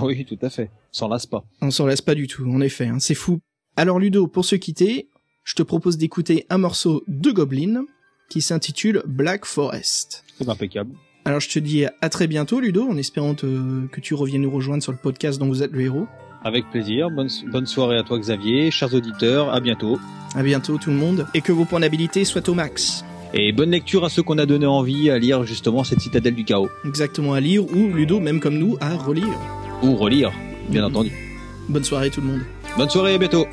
Oui, tout à fait. S'en lasse pas. On s'en lasse pas du tout, en effet. hein, c'est fou. Alors Ludo, pour se quitter, je te propose d'écouter un morceau de Goblin qui s'intitule Black Forest. C'est impeccable. Alors je te dis à très bientôt Ludo, en espérant te- que tu reviennes nous rejoindre sur le podcast dont vous êtes le héros. Avec plaisir. Bonne, bonne soirée à toi, Xavier. Chers auditeurs, à bientôt. À bientôt tout le monde, et que vos points d'habilité soient au max. Et bonne lecture à ceux qu'on a donné envie à lire justement cette citadelle du chaos. Exactement à lire, ou Ludo, même comme nous, à relire. Ou relire, bien entendu. Bonne soirée tout le monde. Bonne soirée, à bientôt.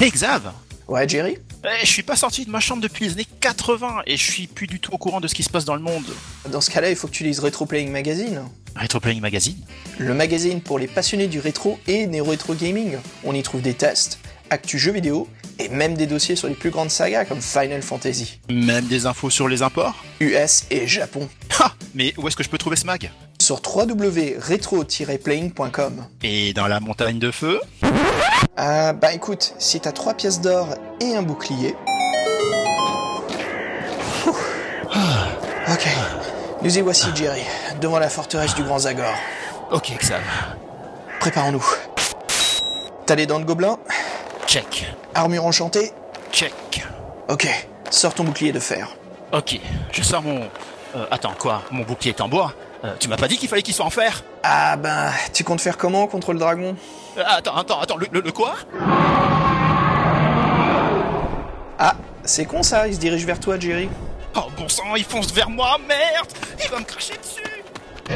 Hey Xav Ouais, Jerry Eh, Je suis pas sorti de ma chambre depuis les années 80 et je suis plus du tout au courant de ce qui se passe dans le monde. Dans ce cas-là, il faut que tu lises Retro Playing Magazine. Retro Playing Magazine Le magazine pour les passionnés du rétro et néo-rétro gaming. On y trouve des tests, actus jeux vidéo et même des dossiers sur les plus grandes sagas comme Final Fantasy, Même des infos sur les imports US et Japon. Ha Mais où est-ce que je peux trouver ce mag? Sur www.retro-playing.com. Et dans la montagne de feu? Ah bah écoute, si t'as trois pièces d'or et un bouclier. Ok, nous y voici Jerry, devant la forteresse du Grand Zagor. Ok Xav. Préparons-nous. T'as les dents de gobelin? Check. Armure enchantée? Check. Ok, sors ton bouclier de fer. Ok, je sors mon... Euh, attends, quoi? Mon bouclier est en bois? Euh, Tu m'as pas dit qu'il fallait qu'il soit en fer Ah ben, tu comptes faire comment contre le dragon? Euh, Attends, attends, attends, le, le- le quoi? Ah, c'est con ça, il se dirige vers toi Jerry. Oh bon sang, il fonce vers moi, merde! Il va me cracher dessus! A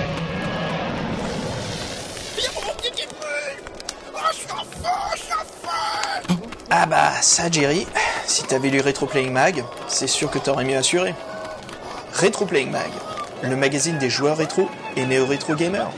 mon brûle Oh, je suis en feu, je suis en feu! Ah bah ça Jerry, si t'avais lu Retro Playing Mag, c'est sûr que t'aurais mieux assuré. Retro Playing Mag, le magazine des joueurs rétro et néo-rétro gamers.